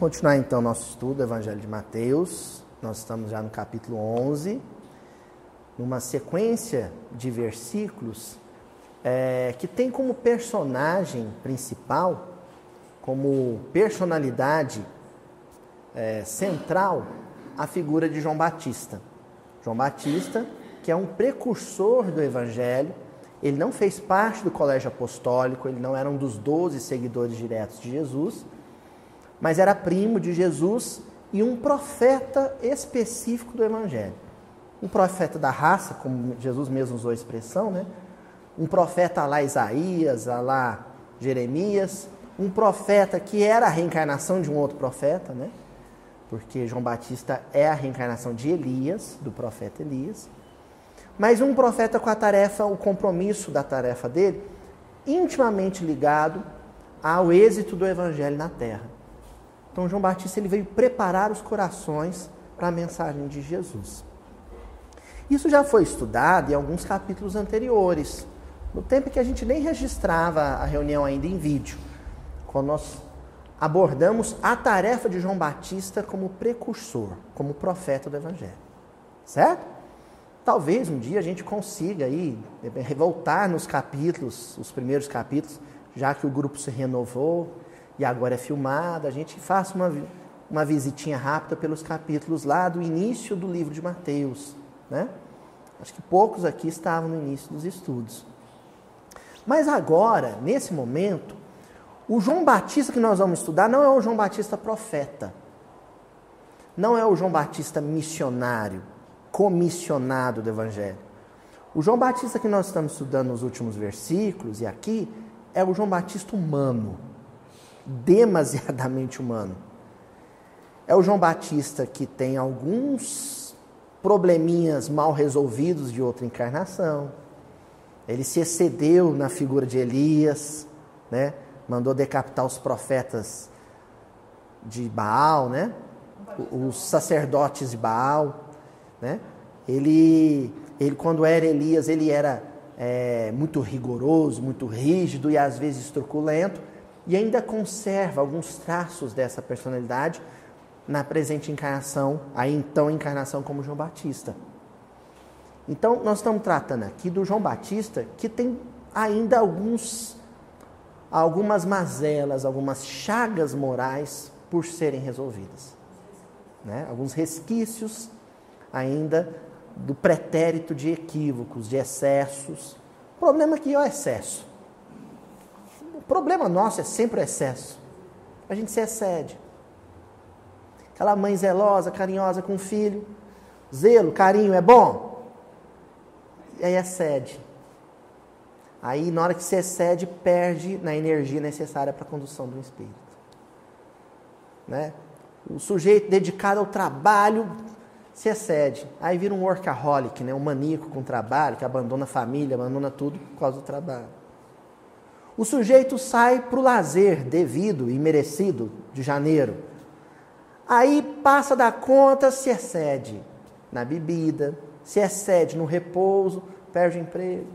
continuar então nosso estudo do Evangelho de Mateus. Nós estamos já no capítulo 11, numa sequência de versículos é, que tem como personagem principal, como personalidade é, central, a figura de João Batista. João Batista, que é um precursor do Evangelho, ele não fez parte do colégio apostólico, ele não era um dos doze seguidores diretos de Jesus, mas era primo de Jesus e um profeta específico do Evangelho. Um profeta da raça, como Jesus mesmo usou a expressão, né? Um profeta lá Isaías, lá Jeremias, um profeta que era a reencarnação de um outro profeta, né? Porque João Batista é a reencarnação de Elias, do profeta Elias. Mas um profeta com a tarefa, o compromisso da tarefa dele, intimamente ligado ao êxito do evangelho na terra. Então João Batista ele veio preparar os corações para a mensagem de Jesus. Isso já foi estudado em alguns capítulos anteriores, no tempo que a gente nem registrava a reunião ainda em vídeo, quando nós abordamos a tarefa de João Batista como precursor, como profeta do Evangelho. Certo? Talvez um dia a gente consiga aí voltar nos capítulos, os primeiros capítulos, já que o grupo se renovou e agora é filmado, a gente faça uma, uma visitinha rápida pelos capítulos lá do início do livro de Mateus, né? Acho que poucos aqui estavam no início dos estudos. Mas agora, nesse momento, o João Batista que nós vamos estudar não é o João Batista profeta. Não é o João Batista missionário comissionado do Evangelho. O João Batista que nós estamos estudando nos últimos versículos e aqui é o João Batista humano, demasiadamente humano. É o João Batista que tem alguns probleminhas mal resolvidos de outra encarnação. Ele se excedeu na figura de Elias, né? Mandou decapitar os profetas de Baal, né? Os sacerdotes de Baal. Né? Ele, ele, quando era Elias, ele era é, muito rigoroso, muito rígido e às vezes truculento, e ainda conserva alguns traços dessa personalidade na presente encarnação, a então encarnação como João Batista. Então, nós estamos tratando aqui do João Batista, que tem ainda alguns, algumas mazelas, algumas chagas morais por serem resolvidas. Né? Alguns resquícios ainda do pretérito de equívocos, de excessos. O problema aqui é o excesso. Problema nosso é sempre o excesso. A gente se excede. Aquela mãe zelosa, carinhosa com o filho. Zelo, carinho é bom. E aí excede. Aí, na hora que se excede, perde na energia necessária para a condução do espírito. Né? O sujeito dedicado ao trabalho se excede. Aí vira um workaholic, né? um maníaco com trabalho, que abandona a família, abandona tudo por causa do trabalho. O sujeito sai para o lazer devido e merecido de janeiro. Aí passa da conta, se excede na bebida, se excede no repouso, perde o emprego.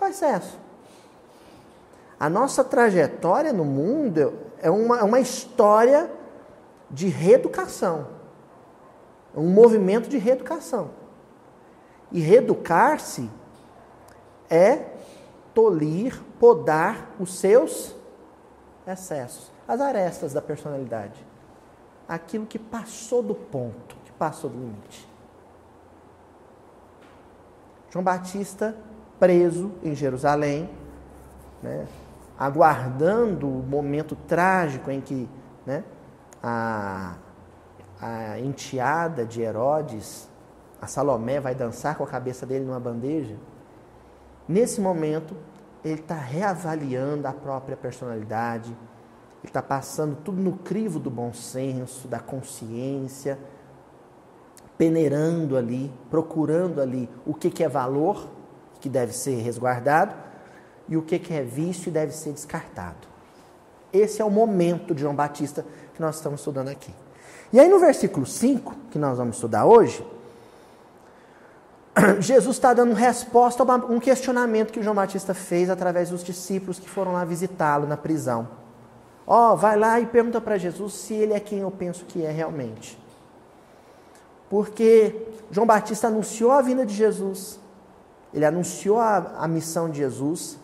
É excesso. A nossa trajetória no mundo é uma, é uma história de reeducação um movimento de reeducação. E reeducar-se é tolir, podar os seus excessos, as arestas da personalidade. Aquilo que passou do ponto, que passou do limite. João Batista preso em Jerusalém, né, aguardando o momento trágico em que né, a, a enteada de Herodes, a Salomé vai dançar com a cabeça dele numa bandeja. Nesse momento, ele está reavaliando a própria personalidade, ele está passando tudo no crivo do bom senso, da consciência, peneirando ali, procurando ali o que, que é valor, que deve ser resguardado, e o que, que é vício e deve ser descartado. Esse é o momento de João Batista que nós estamos estudando aqui. E aí no versículo 5, que nós vamos estudar hoje, Jesus está dando resposta a um questionamento que João Batista fez através dos discípulos que foram lá visitá-lo na prisão. Ó, oh, vai lá e pergunta para Jesus se ele é quem eu penso que é realmente. Porque João Batista anunciou a vinda de Jesus, ele anunciou a, a missão de Jesus.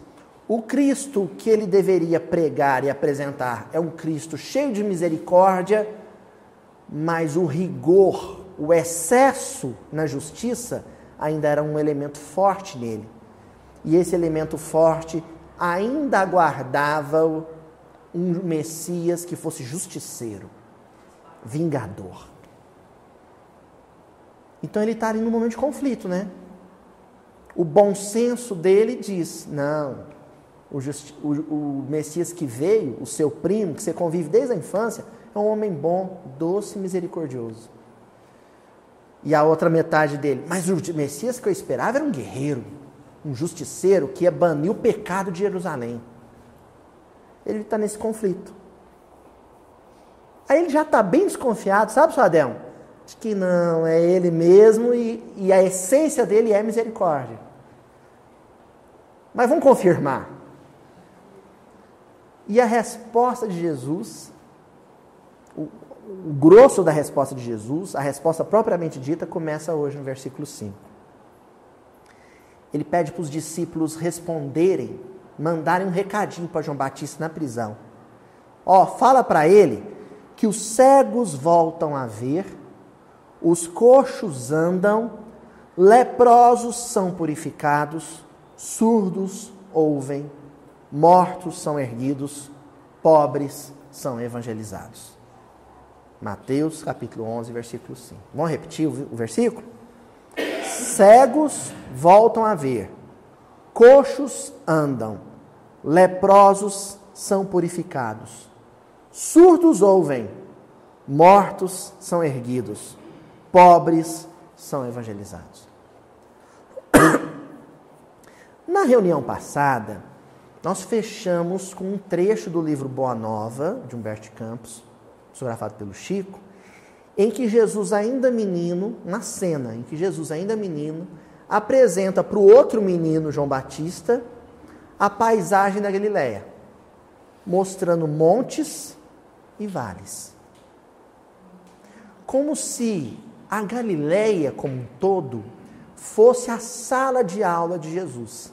O Cristo que ele deveria pregar e apresentar é um Cristo cheio de misericórdia, mas o rigor, o excesso na justiça ainda era um elemento forte nele. E esse elemento forte ainda aguardava um Messias que fosse justiceiro, vingador. Então ele está ali num momento de conflito, né? O bom senso dele diz: não, o, justi- o, o Messias que veio, o seu primo, que você convive desde a infância, é um homem bom, doce e misericordioso. E a outra metade dele, mas o Messias que eu esperava era um guerreiro, um justiceiro que ia banir o pecado de Jerusalém. Ele está nesse conflito. Aí ele já está bem desconfiado, sabe, Suadel? De que não, é ele mesmo e, e a essência dele é misericórdia. Mas vamos confirmar. E a resposta de Jesus, o, grosso da resposta de Jesus, a resposta propriamente dita, começa hoje no versículo 5. Ele pede para os discípulos responderem, mandarem um recadinho para João Batista na prisão. Ó, fala para ele que os cegos voltam a ver, os coxos andam, leprosos são purificados, surdos ouvem, mortos são erguidos, pobres são evangelizados. Mateus capítulo 11, versículo 5. Vamos repetir o versículo? Cegos voltam a ver, coxos andam, leprosos são purificados, surdos ouvem, mortos são erguidos, pobres são evangelizados. Na reunião passada, nós fechamos com um trecho do livro Boa Nova, de Humberto Campos, psicografado pelo Chico, em que Jesus, ainda menino, na cena em que Jesus, ainda menino, apresenta para o outro menino, João Batista, a paisagem da Galileia, mostrando montes e vales. Como se a Galileia como um todo fosse a sala de aula de Jesus.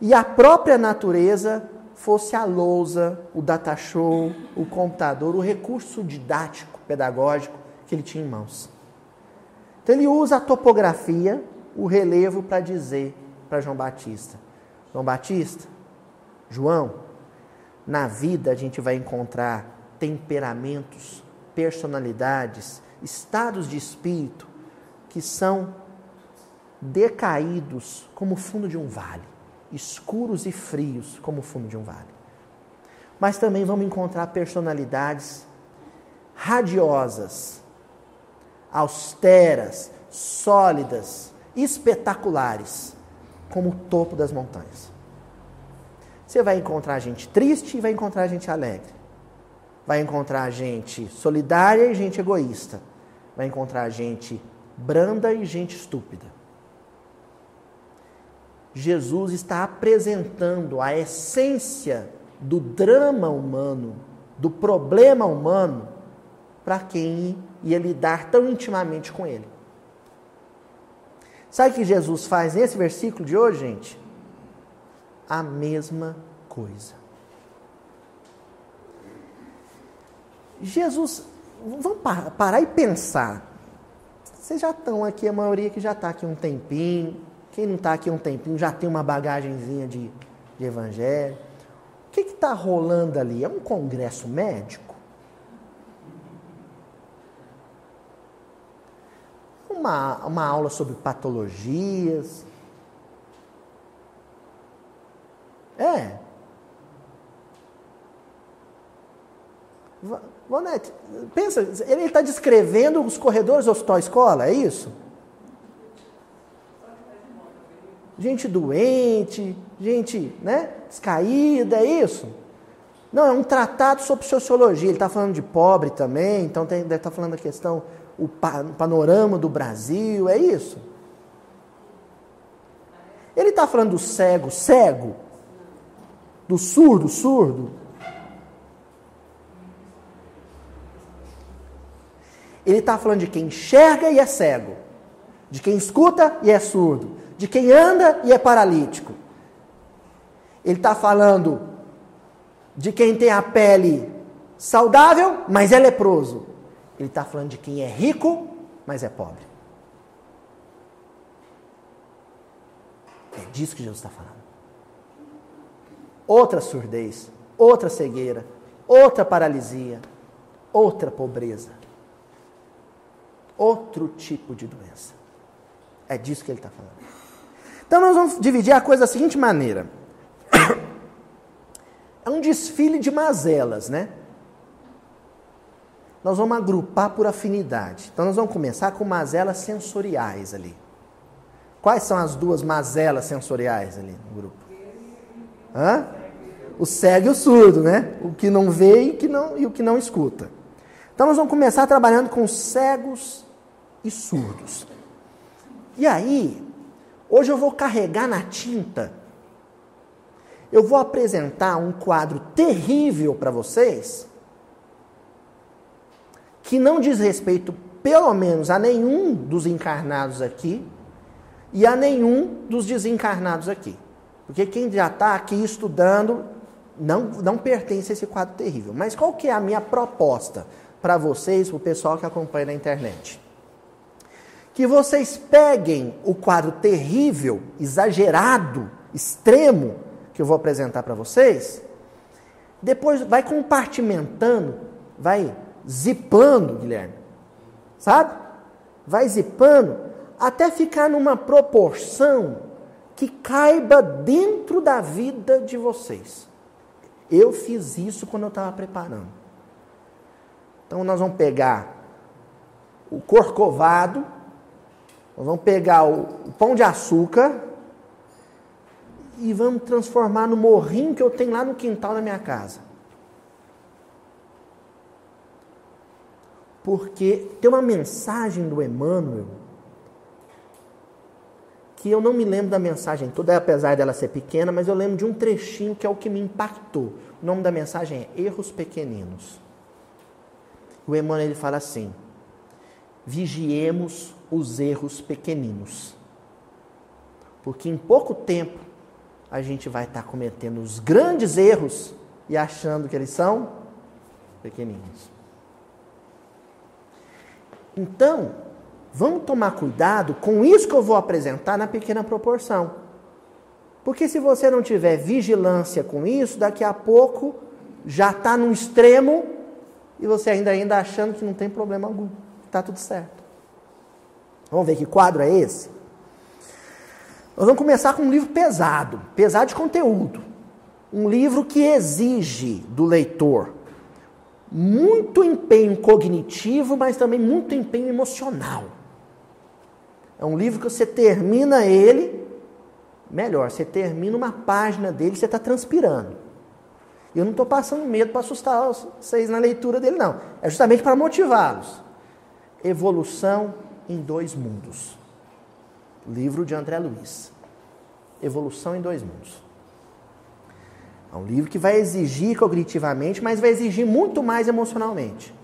E a própria natureza fosse a lousa, o data show, o computador, o recurso didático, pedagógico que ele tinha em mãos. Então ele usa a topografia, o relevo para dizer para João Batista: João Batista, João, na vida a gente vai encontrar temperamentos, personalidades, estados de espírito que são decaídos como o fundo de um vale, escuros e frios como o fundo de um vale. Mas também vamos encontrar personalidades radiosas, austeras, sólidas, espetaculares, como o topo das montanhas. Você vai encontrar gente triste e vai encontrar gente alegre. Vai encontrar gente solidária e gente egoísta. Vai encontrar gente branda e gente estúpida. Jesus está apresentando a essência do drama humano, do problema humano, para quem ia lidar tão intimamente com ele. Sabe o que Jesus faz nesse versículo de hoje, gente? A mesma coisa. Jesus, vamos parar e pensar. Vocês já estão aqui, a maioria que já está aqui um tempinho. Quem não está aqui um tempinho já tem uma bagagenzinha de, de evangelho. O que está rolando ali? É um congresso médico? Uma, uma aula sobre patologias? É. Vonete, pensa, ele está descrevendo os corredores do hospital escola, é isso? gente doente, gente né, descaída, é isso? Não, é um tratado sobre sociologia. Ele está falando de pobre também, então tem, deve estar tá falando da questão, o panorama do Brasil, é isso? Ele está falando do cego, cego? Do surdo, surdo? Ele está falando de quem enxerga e é cego, de quem escuta e é surdo, de quem anda e é paralítico. Ele está falando de quem tem a pele saudável, mas é leproso. Ele está falando de quem é rico, mas é pobre. É disso que Jesus está falando. Outra surdez, outra cegueira, outra paralisia, outra pobreza, outro tipo de doença. É disso que ele está falando. Então nós vamos dividir a coisa da seguinte maneira. É um desfile de mazelas, né? Nós vamos agrupar por afinidade. Então nós vamos começar com mazelas sensoriais ali. Quais são as duas mazelas sensoriais ali no grupo? Hã? O cego e o surdo, né? O que não vê e, que não, e o que não escuta. Então nós vamos começar trabalhando com cegos e surdos. E aí, hoje eu vou carregar na tinta, eu vou apresentar um quadro terrível para vocês, que não diz respeito, pelo menos, a nenhum dos encarnados aqui, e a nenhum dos desencarnados aqui. Porque quem já está aqui estudando não, não pertence a esse quadro terrível. Mas qual que é a minha proposta para vocês, para o pessoal que acompanha na internet? Que vocês peguem o quadro terrível, exagerado, extremo, que eu vou apresentar para vocês, depois vai compartimentando, vai zipando, Guilherme, sabe? Vai zipando até ficar numa proporção que caiba dentro da vida de vocês. Eu fiz isso quando eu estava preparando. Então nós vamos pegar o corcovado, nós vamos pegar o, o pão de açúcar e vamos transformar no morrinho que eu tenho lá no quintal da minha casa. Porque tem uma mensagem do Emmanuel que eu não me lembro da mensagem toda, apesar dela ser pequena, mas eu lembro de um trechinho que é o que me impactou. O nome da mensagem é Erros Pequeninos. O Emmanuel ele fala assim: vigiemos os erros pequeninos. Porque em pouco tempo a gente vai estar cometendo os grandes erros e achando que eles são pequeninos. Então, Vamos tomar cuidado com isso que eu vou apresentar na pequena proporção. Porque se você não tiver vigilância com isso, daqui a pouco já está no extremo e você ainda ainda achando que não tem problema algum. Está tudo certo. Vamos ver que quadro é esse? Nós vamos começar com um livro pesado, pesado de conteúdo. Um livro que exige do leitor muito empenho cognitivo, mas também muito empenho emocional. É um livro que você termina ele, melhor, você termina uma página dele, você está transpirando. Eu não estou passando medo para assustar vocês na leitura dele, não. É justamente para motivá-los. Evolução em dois mundos. Livro de André Luiz. Evolução em dois mundos. É um livro que vai exigir cognitivamente, mas vai exigir muito mais emocionalmente.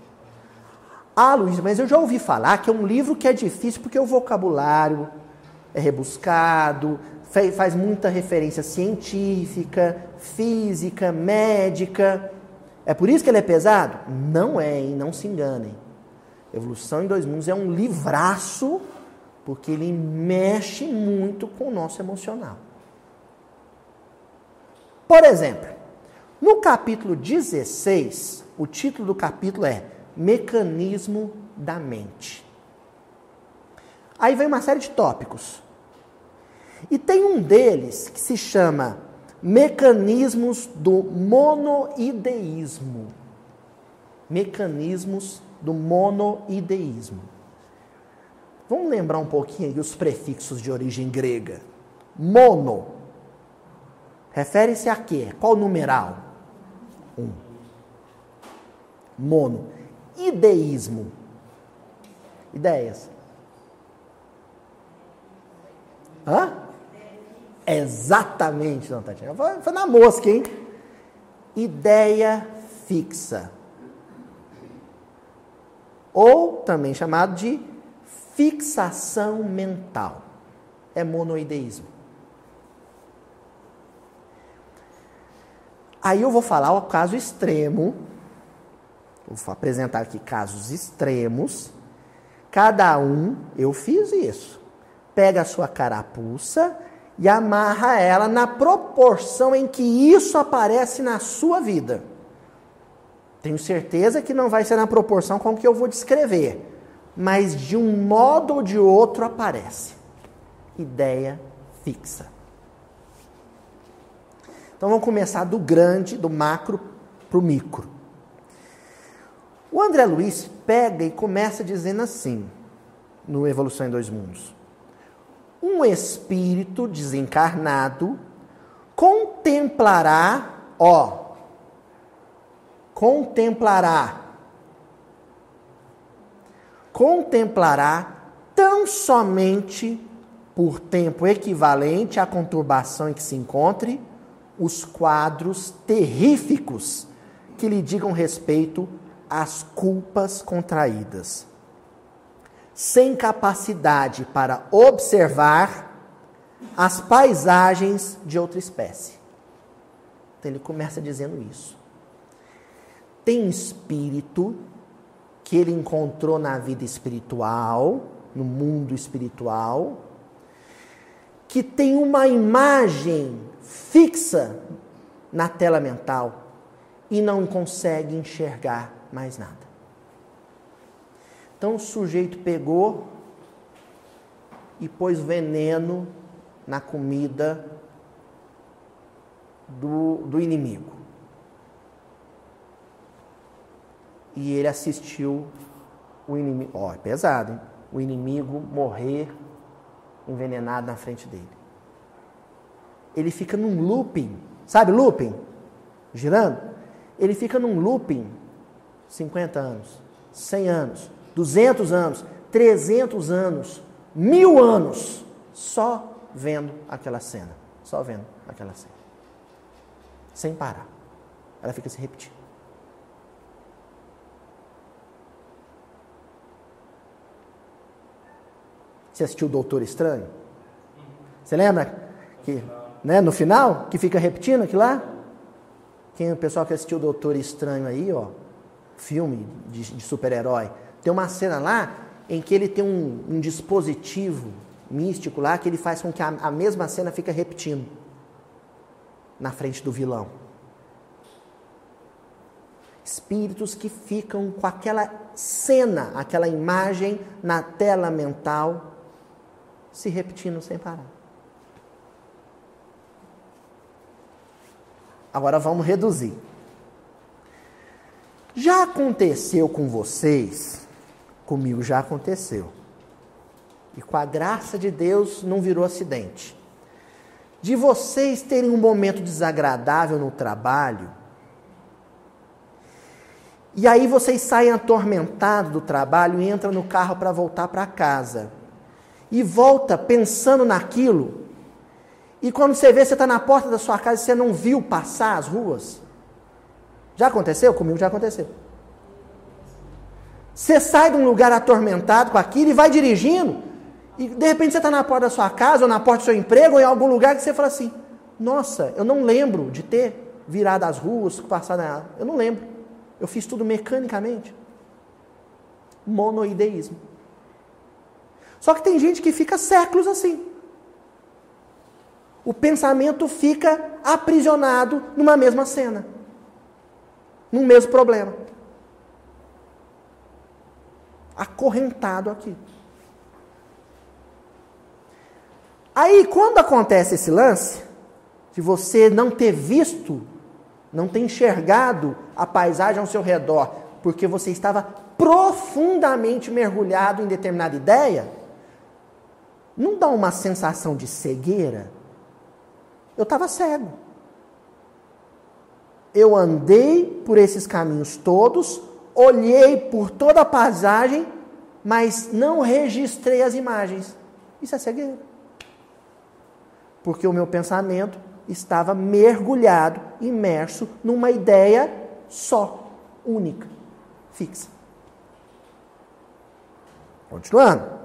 Ah, Luiz, mas eu já ouvi falar que é um livro que é difícil porque o vocabulário é rebuscado, faz muita referência científica, física, médica. É por isso que ele é pesado? Não é, hein? não se enganem. Evolução em Dois Mundos é um livraço, porque ele mexe muito com o nosso emocional. Por exemplo, no capítulo 16, o título do capítulo é mecanismo da mente. Aí vem uma série de tópicos. E tem um deles que se chama Mecanismos do Monoideísmo. Mecanismos do monoideísmo. Vamos lembrar um pouquinho aí os prefixos de origem grega. Mono. Refere-se a quê? Qual numeral? Um. Mono ideísmo. Ideias. Hã? Exatamente, não, Tatiana. Foi, foi na mosca, hein? Ideia fixa. Ou também chamado de fixação mental. É monoideísmo. Aí eu vou falar o caso extremo. Vou apresentar aqui casos extremos. Cada um, eu fiz isso. Pega a sua carapuça e amarra ela na proporção em que isso aparece na sua vida. Tenho certeza que não vai ser na proporção com que eu vou descrever, mas de um modo ou de outro aparece. Ideia fixa. Então vamos começar do grande, do macro para o micro. O André Luiz pega e começa dizendo assim, no Evolução em Dois Mundos: Um espírito desencarnado contemplará, ó, contemplará, contemplará tão somente por tempo equivalente à conturbação em que se encontre os quadros terríficos que lhe digam respeito às culpas contraídas, sem capacidade para observar as paisagens de outra espécie. Então ele começa dizendo isso. Tem espírito que ele encontrou na vida espiritual, no mundo espiritual, que tem uma imagem fixa na tela mental e não consegue enxergar mais nada. Então o sujeito pegou e pôs veneno na comida do, do inimigo. E ele assistiu o inimigo. Ó, é pesado, hein? O inimigo morrer envenenado na frente dele ele fica num looping, sabe looping? Girando. Ele fica num looping 50 anos, 100 anos, 200 anos, 300 anos, mil anos, só vendo aquela cena. Só vendo aquela cena. Sem parar. Ela fica se repetindo. Você assistiu o Doutor Estranho? Você lembra que né, no final, que fica repetindo aquilo lá. Quem o pessoal que assistiu o Doutor Estranho aí, ó, filme de, de super-herói, tem uma cena lá em que ele tem um, um, dispositivo místico lá que ele faz com que a, a mesma cena fica repetindo na frente do vilão. Espíritos que ficam com aquela cena, aquela imagem na tela mental se repetindo sem parar. Agora vamos reduzir. Já aconteceu com vocês? Comigo já aconteceu. E com a graça de Deus não virou acidente. De vocês terem um momento desagradável no trabalho, e aí vocês saem atormentados do trabalho e entram no carro para voltar para casa. E volta pensando naquilo e quando você vê, você está na porta da sua casa e você não viu passar as ruas. Já aconteceu? Comigo já aconteceu. Você sai de um lugar atormentado com aquilo e vai dirigindo, e de repente você está na porta da sua casa, ou na porta do seu emprego, ou em algum lugar que você fala assim: Nossa, eu não lembro de ter virado as ruas, passado na. Eu não lembro. Eu fiz tudo mecanicamente. Monoideísmo. Só que tem gente que fica séculos assim o pensamento fica aprisionado numa mesma cena, num mesmo problema. Acorrentado aqui. Aí, quando acontece esse lance, de você não ter visto, não ter enxergado a paisagem ao seu redor, porque você estava profundamente mergulhado em determinada ideia, não dá uma sensação de cegueira? Eu estava cego. Eu andei por esses caminhos todos, olhei por toda a paisagem, mas não registrei as imagens. Isso é cegueira. Porque o meu pensamento estava mergulhado, imerso numa ideia só, única, fixa. Continuando.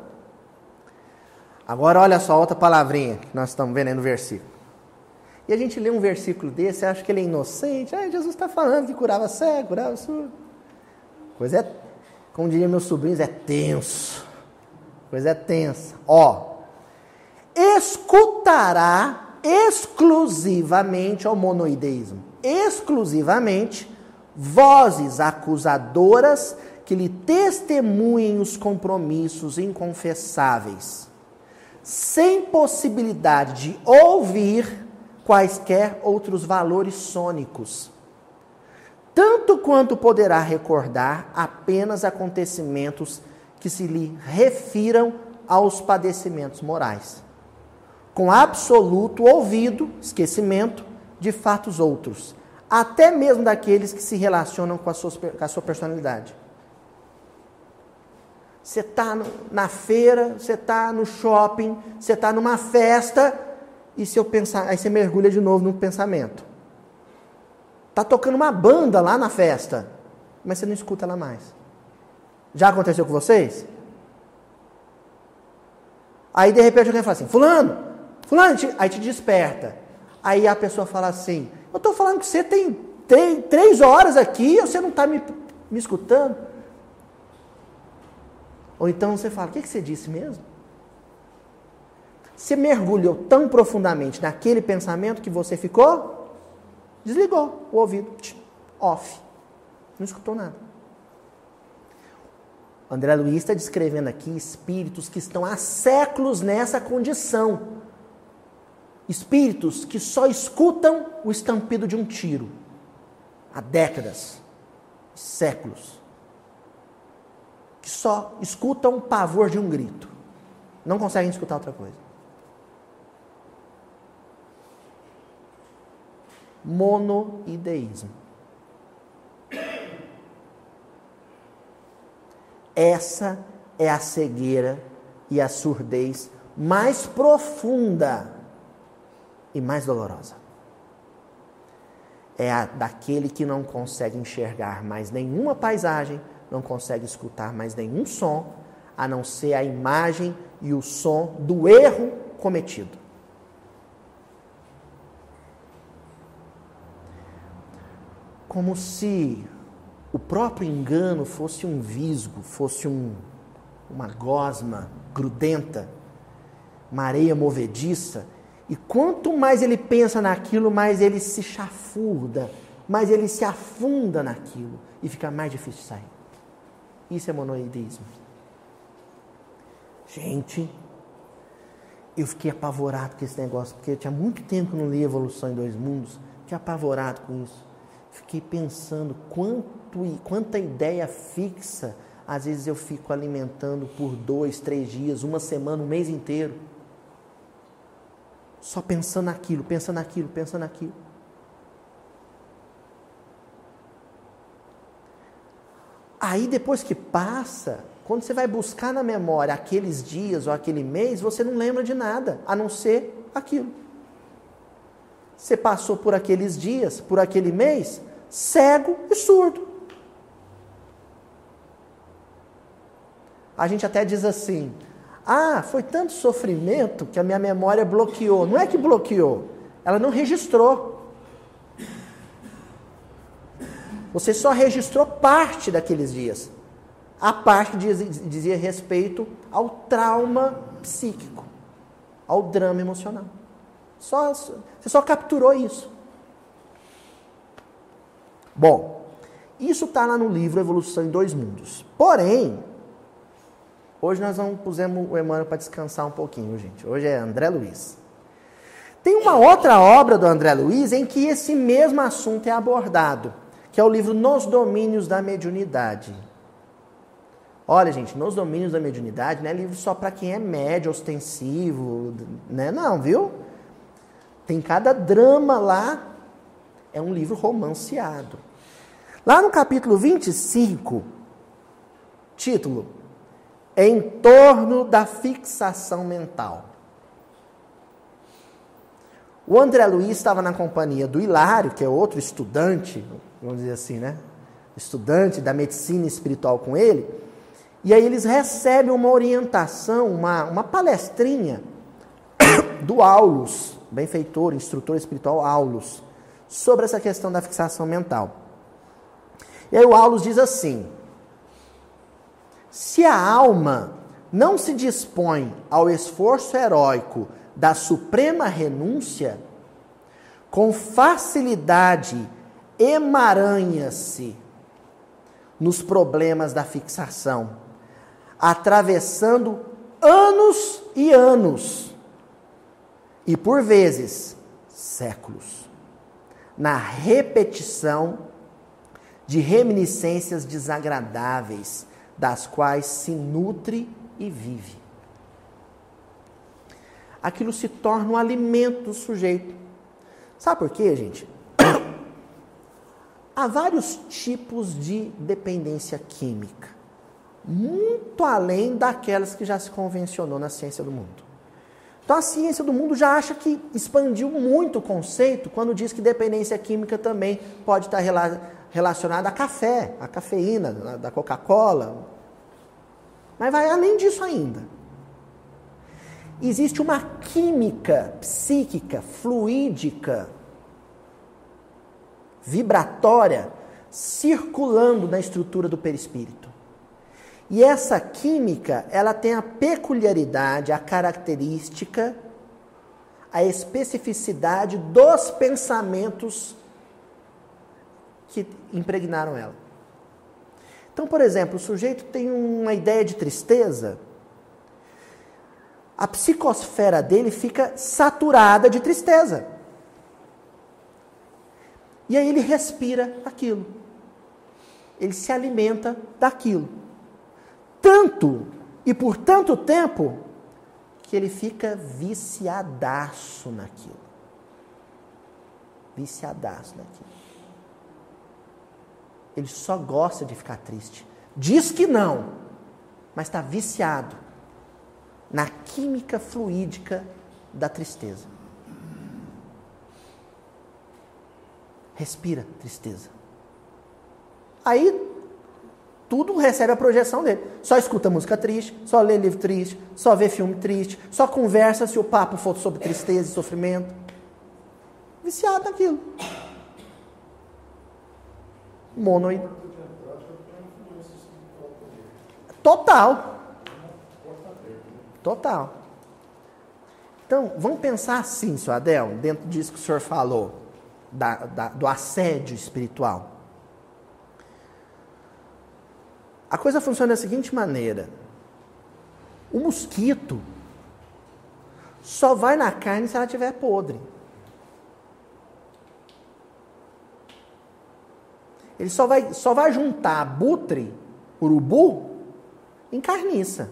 Agora olha só outra palavrinha que nós estamos vendo aí no versículo. E a gente lê um versículo desse, acha que ele é inocente. Ah, Jesus está falando que curava cego, curava surdo. Coisa é, como diria meus sobrinhos, é tenso. Coisa é tensa. Ó, escutará exclusivamente ao monoideísmo, exclusivamente vozes acusadoras que lhe testemunhem os compromissos inconfessáveis, sem possibilidade de ouvir quaisquer outros valores sônicos, tanto quanto poderá recordar apenas acontecimentos que se lhe refiram aos padecimentos morais, com absoluto ouvido, esquecimento de fatos outros, até mesmo daqueles que se relacionam com a sua, com a sua personalidade. Você está na feira, você está no shopping, você está numa festa, e se eu pensar, aí você mergulha de novo no pensamento. Tá tocando uma banda lá na festa, mas você não escuta ela mais. Já aconteceu com vocês? Aí de repente alguém fala assim: Fulano, Fulano, aí te desperta. Aí a pessoa fala assim: Eu estou falando que você tem, tem três horas aqui, você não está me, me escutando. Ou então você fala: O que, que você disse mesmo? Você mergulhou tão profundamente naquele pensamento que você ficou, desligou o ouvido, off. Não escutou nada. André Luiz está descrevendo aqui espíritos que estão há séculos nessa condição. Espíritos que só escutam o estampido de um tiro. Há décadas, séculos. Que só escutam o pavor de um grito. Não conseguem escutar outra coisa. Monoideísmo. Essa é a cegueira e a surdez mais profunda e mais dolorosa. É a daquele que não consegue enxergar mais nenhuma paisagem, não consegue escutar mais nenhum som, a não ser a imagem e o som do erro cometido. Como se o próprio engano fosse um visgo, fosse um, uma gosma grudenta, uma areia movediça, e quanto mais ele pensa naquilo, mais ele se chafurda, mais ele se afunda naquilo e fica mais difícil sair. Isso é monoideísmo. Gente, eu fiquei apavorado com esse negócio, porque tinha muito tempo que eu não li Evolução em Dois Mundos, fiquei apavorado com isso. Fiquei pensando quanto e quanta ideia fixa às vezes eu fico alimentando por dois, três dias, uma semana, um mês inteiro. Só pensando naquilo, pensando naquilo, pensando naquilo. Aí depois que passa, quando você vai buscar na memória aqueles dias ou aquele mês, você não lembra de nada, a não ser aquilo. Você passou por aqueles dias, por aquele mês, cego e surdo. A gente até diz assim: ah, foi tanto sofrimento que a minha memória bloqueou. Não é que bloqueou, ela não registrou. Você só registrou parte daqueles dias. A parte que dizia respeito ao trauma psíquico, ao drama emocional. Só, você só capturou isso. Bom, isso está lá no livro Evolução em Dois Mundos. Porém, hoje nós não pusemos o Emmanuel para descansar um pouquinho, gente. Hoje é André Luiz. Tem uma outra obra do André Luiz em que esse mesmo assunto é abordado, que é o livro Nos Domínios da Mediunidade. Olha, gente, Nos Domínios da Mediunidade não é livro só para quem é médio, ostensivo, né? Não, viu? Tem cada drama lá é um livro romanceado. Lá no capítulo 25, título: Em torno da fixação mental. O André Luiz estava na companhia do Hilário, que é outro estudante, vamos dizer assim, né? Estudante da medicina espiritual com ele. E aí eles recebem uma orientação, uma, uma palestrinha do Aulus, benfeitor, instrutor espiritual Aulus, sobre essa questão da fixação mental. E aí o Aulus diz assim: se a alma não se dispõe ao esforço heróico da suprema renúncia, com facilidade emaranha-se nos problemas da fixação, atravessando anos e anos, e por vezes séculos, na repetição de reminiscências desagradáveis, das quais se nutre e vive. Aquilo se torna um alimento do sujeito. Sabe por quê, gente? Há vários tipos de dependência química, muito além daquelas que já se convencionou na ciência do mundo. Então a ciência do mundo já acha que expandiu muito o conceito quando diz que dependência química também pode estar relacionada a café, a cafeína da Coca-Cola. Mas vai além disso ainda. Existe uma química psíquica, fluídica, vibratória, circulando na estrutura do perispírito. E essa química, ela tem a peculiaridade, a característica, a especificidade dos pensamentos que impregnaram ela. Então, por exemplo, o sujeito tem uma ideia de tristeza, a psicosfera dele fica saturada de tristeza. E aí ele respira aquilo. Ele se alimenta daquilo. Tanto e por tanto tempo que ele fica viciadaço naquilo. Viciadaço naquilo. Ele só gosta de ficar triste. Diz que não, mas está viciado na química fluídica da tristeza. Respira tristeza. Aí tudo recebe a projeção dele. Só escuta música triste, só lê livro triste, só vê filme triste, só conversa se o papo for sobre tristeza e sofrimento. Viciado naquilo. Monoide. Total. Total. Então, vamos pensar assim, senhor Adel, dentro disso que o senhor falou, da, da, do assédio espiritual. A coisa funciona da seguinte maneira: o mosquito só vai na carne se ela estiver podre. Ele só vai, só vai juntar abutre, urubu, em carniça.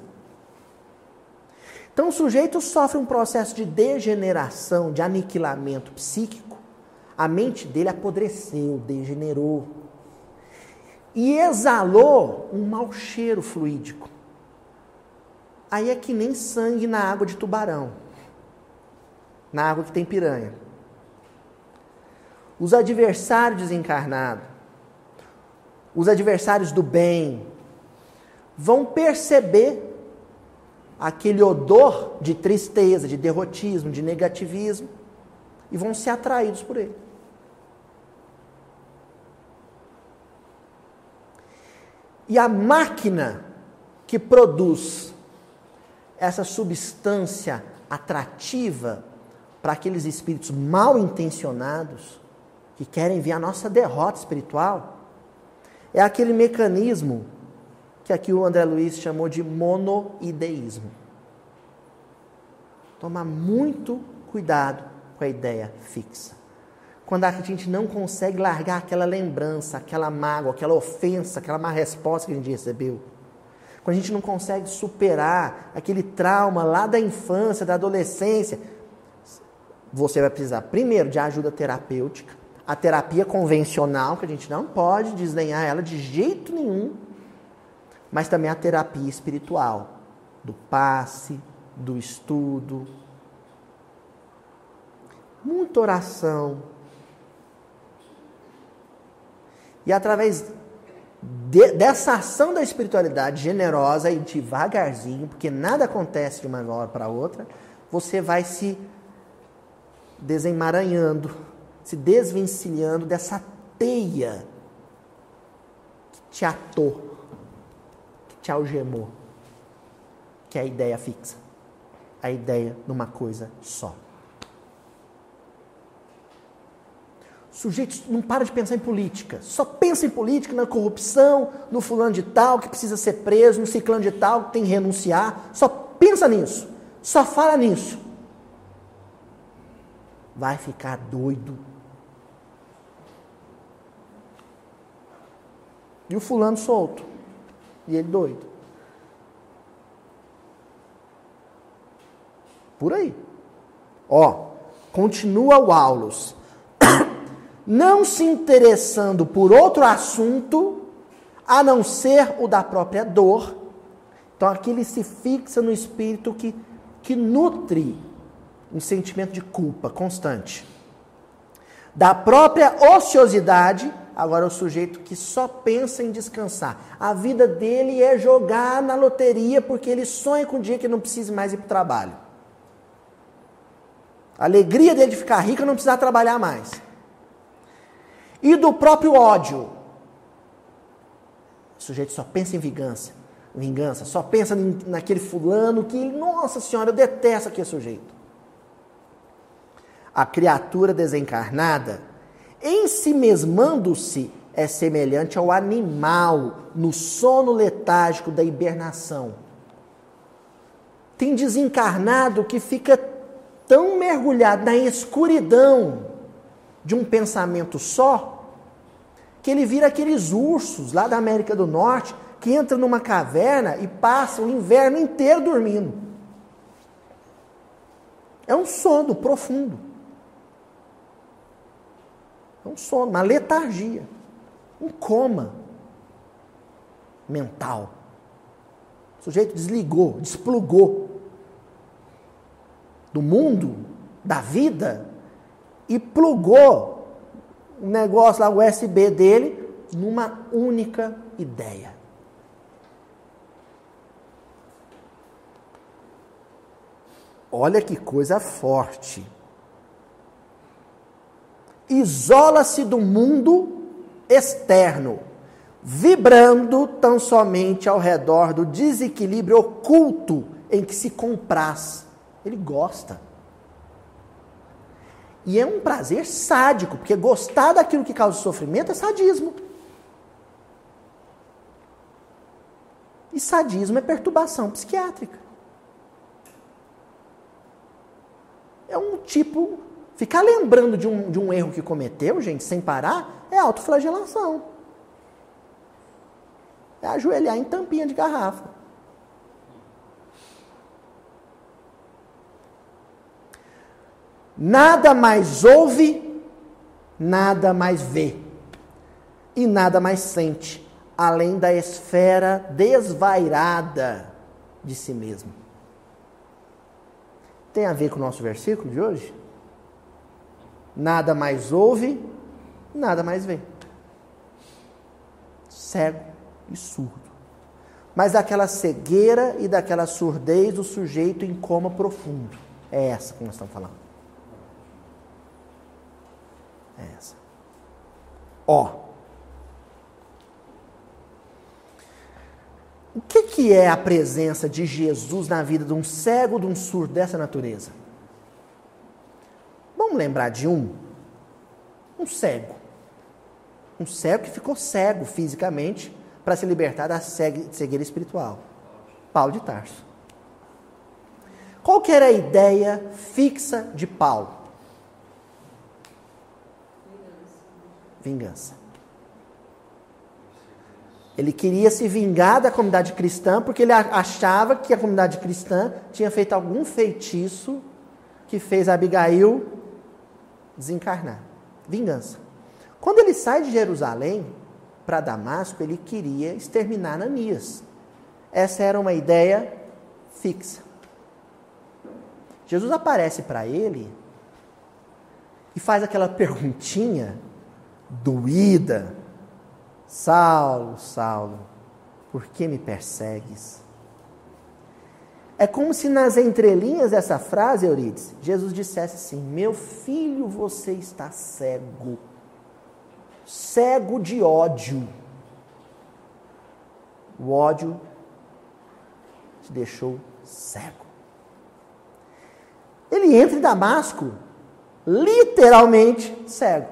Então o sujeito sofre um processo de degeneração, de aniquilamento psíquico. A mente dele apodreceu, degenerou. E exalou um mau cheiro fluídico. Aí é que nem sangue na água de tubarão. Na água que tem piranha. Os adversários desencarnados, os adversários do bem, vão perceber aquele odor de tristeza, de derrotismo, de negativismo e vão ser atraídos por ele. E a máquina que produz essa substância atrativa para aqueles espíritos mal intencionados que querem ver a nossa derrota espiritual é aquele mecanismo que aqui o André Luiz chamou de monoideísmo. Tomar muito cuidado com a ideia fixa. Quando a gente não consegue largar aquela lembrança, aquela mágoa, aquela ofensa, aquela má resposta que a gente recebeu. Quando a gente não consegue superar aquele trauma lá da infância, da adolescência, você vai precisar primeiro de ajuda terapêutica, a terapia convencional, que a gente não pode desdenhar ela de jeito nenhum, mas também a terapia espiritual, do passe, do estudo. Muita oração. E através de, dessa ação da espiritualidade generosa e devagarzinho, porque nada acontece de uma hora para outra, você vai se desemaranhando, se desvencilhando dessa teia que te atou, que te algemou, que é a ideia fixa, a ideia de uma coisa só. O sujeito não para de pensar em política, só pensa em política, na corrupção, no fulano de tal que precisa ser preso, no ciclano de tal que tem que renunciar, só pensa nisso, só fala nisso. Vai ficar doido. E o fulano solto. E ele doido. Por aí. Ó, continua o Aulus não se interessando por outro assunto a não ser o da própria dor. Então aqui ele se fixa no espírito que, que nutre um sentimento de culpa constante. Da própria ociosidade, agora o sujeito que só pensa em descansar. A vida dele é jogar na loteria porque ele sonha com o dia que não precise mais ir para o trabalho. A alegria dele de ficar rico é não precisar trabalhar mais e do próprio ódio. O sujeito só pensa em vingança, vingança, só pensa naquele fulano que, nossa senhora, eu detesto aquele sujeito. A criatura desencarnada, em si mesmando-se, é semelhante ao animal no sono letárgico da hibernação. Tem desencarnado que fica tão mergulhado na escuridão de um pensamento só, que ele vira aqueles ursos lá da América do Norte que entram numa caverna e passam o inverno inteiro dormindo. É um sono profundo. É um sono, uma letargia, um coma mental. O sujeito desligou, desplugou do mundo, da vida, e plugou o negócio lá, o USB dele, numa única ideia. Olha que coisa forte. Isola-se do mundo externo, vibrando tão somente ao redor do desequilíbrio oculto em que se compraz. Ele gosta. E é um prazer sádico, porque gostar daquilo que causa sofrimento é sadismo. E sadismo é perturbação psiquiátrica. É um tipo. Ficar lembrando de um, de um erro que cometeu, gente, sem parar, é autoflagelação. É ajoelhar em tampinha de garrafa. Nada mais ouve, nada mais vê e nada mais sente, além da esfera desvairada de si mesmo. Tem a ver com o nosso versículo de hoje? Nada mais ouve, nada mais vê. Cego e surdo. Mas daquela cegueira e daquela surdez do sujeito em coma profundo. É essa que nós estamos falando. É essa. Ó. O que, que é a presença de Jesus na vida de um cego, de um surdo dessa natureza? Vamos lembrar de um? Um cego. Um cego que ficou cego fisicamente para se libertar da cegueira espiritual. Paulo de Tarso. Qual que era a ideia fixa de Paulo? Vingança. Ele queria se vingar da comunidade cristã porque ele achava que a comunidade cristã tinha feito algum feitiço que fez Abigail desencarnar. Vingança. Quando ele sai de Jerusalém para Damasco, ele queria exterminar Ananias. Essa era uma ideia fixa. Jesus aparece para ele e faz aquela perguntinha doída, Saulo, Saulo, por que me persegues? É como se nas entrelinhas dessa frase, Eurides, Jesus dissesse assim: Meu filho, você está cego. Cego de ódio. O ódio te deixou cego. Ele entra em Damasco, literalmente cego.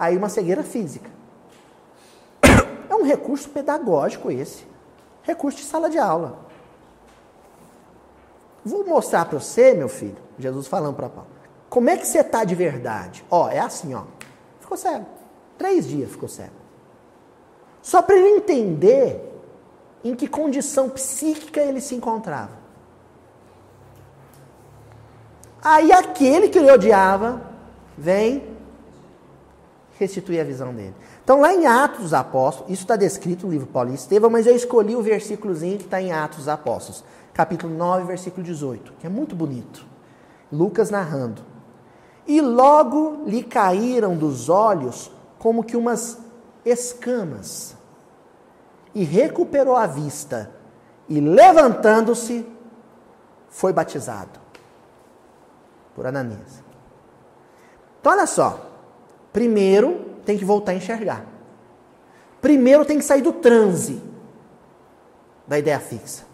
Aí uma cegueira física. É um recurso pedagógico esse. Recurso de sala de aula. Vou mostrar para você, meu filho, Jesus falando para Paulo, como é que você está de verdade. Ó, é assim, ó. Ficou cego. Três dias ficou cego. Só para ele entender em que condição psíquica ele se encontrava. Aí aquele que ele odiava vem restituir a visão dele. Então, lá em Atos dos Apóstolos, isso está descrito no livro Paulo e Estevão, mas eu escolhi o versículozinho que está em Atos dos Apóstolos, capítulo 9, versículo 18, que é muito bonito. Lucas narrando. E logo lhe caíram dos olhos como que umas escamas, e recuperou a vista, e levantando-se, foi batizado por Ananias. Então, olha só. Primeiro, tem que voltar a enxergar. Primeiro, tem que sair do transe da ideia fixa.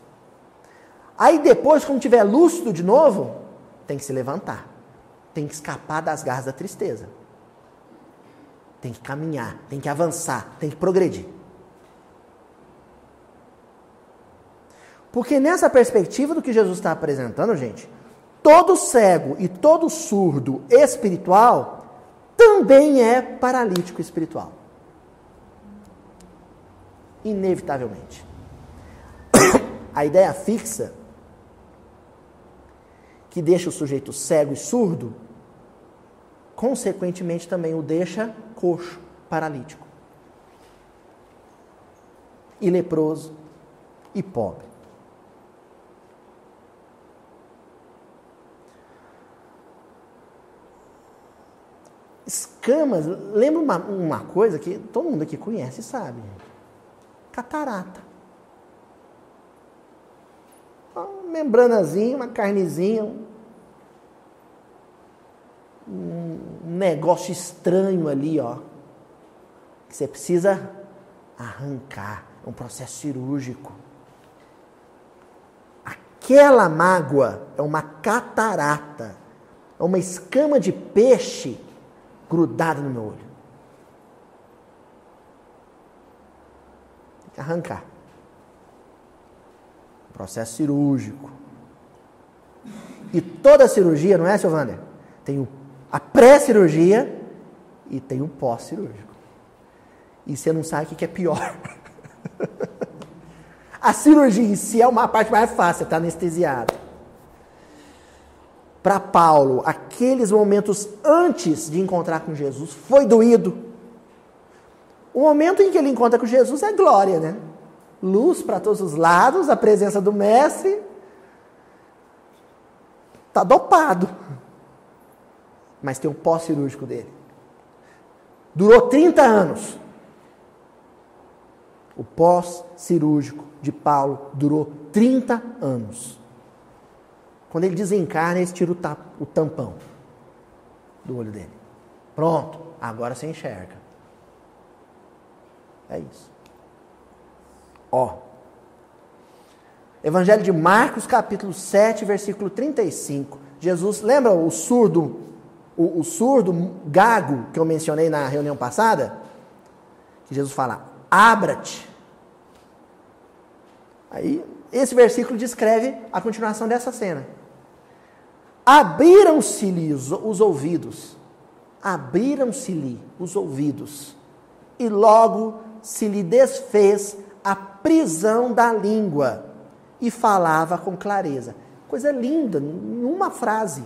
Aí, depois, quando tiver lúcido de novo, tem que se levantar. Tem que escapar das garras da tristeza. Tem que caminhar, tem que avançar, tem que progredir. Porque nessa perspectiva do que Jesus está apresentando, gente, todo cego e todo surdo espiritual também é paralítico espiritual. Inevitavelmente. A ideia fixa que deixa o sujeito cego e surdo, consequentemente também o deixa coxo, paralítico. E leproso e pobre. Escamas, lembra uma, uma coisa que todo mundo aqui conhece e sabe. Catarata. Uma membranazinha, uma carnezinha, um negócio estranho ali, ó. Que você precisa arrancar. É um processo cirúrgico. Aquela mágoa é uma catarata. É uma escama de peixe grudado no meu olho. Tem que arrancar. Processo cirúrgico. E toda cirurgia, não é, seu Wander? Tem a pré-cirurgia e tem o pós-cirúrgico. E você não sabe o que é pior. a cirurgia em si é uma parte mais fácil, você está anestesiado para Paulo, aqueles momentos antes de encontrar com Jesus, foi doído. O momento em que ele encontra com Jesus é glória, né? Luz para todos os lados, a presença do Mestre. Está dopado. Mas tem o pós-cirúrgico dele. Durou 30 anos. O pós-cirúrgico de Paulo durou 30 anos. Quando ele desencarna, eles tiram o, tampão do olho dele. Pronto, agora você enxerga. É isso. Ó. Evangelho de Marcos, capítulo 7, versículo 35. Jesus, lembra o surdo, o, o surdo gago que eu mencionei na reunião passada? Que Jesus fala: abra-te. Aí, esse versículo descreve a continuação dessa cena. Abriram-se-lhe os ouvidos, abriram-se-lhe os ouvidos, e logo se lhe desfez a prisão da língua, e falava com clareza. Coisa linda, numa frase.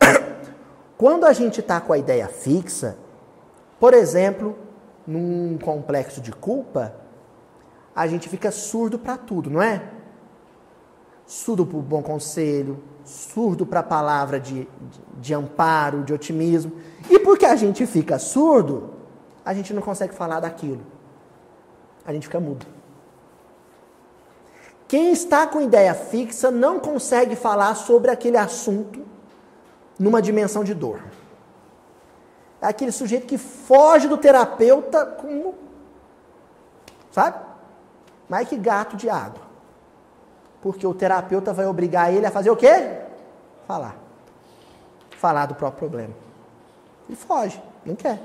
Quando a gente está com a ideia fixa, por exemplo, num complexo de culpa, a gente fica surdo para tudo, não é? Surdo para o bom conselho, surdo para a palavra de, de, de, amparo, de otimismo. E porque a gente fica surdo, a gente não consegue falar daquilo. A gente fica mudo. Quem está com ideia fixa não consegue falar sobre aquele assunto numa dimensão de dor. É aquele sujeito que foge do terapeuta como. Sabe? Mais que gato de água. Porque o terapeuta vai obrigar ele a fazer o quê? Falar. Falar do próprio problema. Ele foge, não quer.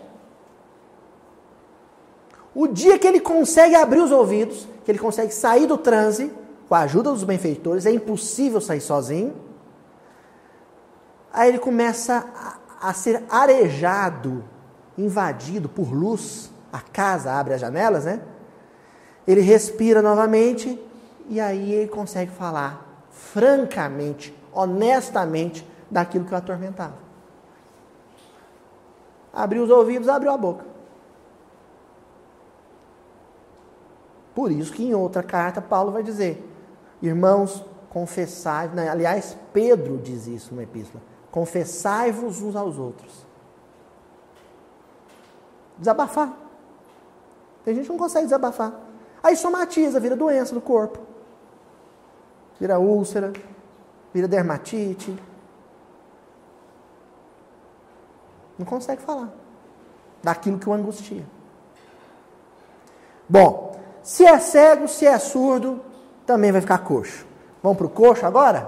O dia que ele consegue abrir os ouvidos, que ele consegue sair do transe, com a ajuda dos benfeitores, é impossível sair sozinho. Aí ele começa a, a ser arejado, invadido por luz. A casa abre as janelas, né? Ele respira novamente e aí ele consegue falar francamente, honestamente, daquilo que o atormentava. Abriu os ouvidos, abriu a boca. Por isso que em outra carta Paulo vai dizer: Irmãos, confessai, né? aliás, Pedro diz isso na epístola: confessai-vos uns aos outros. Desabafar. Tem gente que não consegue desabafar. Aí somatiza, vira doença do corpo. Vira úlcera, vira dermatite. Não consegue falar daquilo que o angustia. Bom, se é cego, se é surdo, também vai ficar coxo. Vamos para o coxo agora?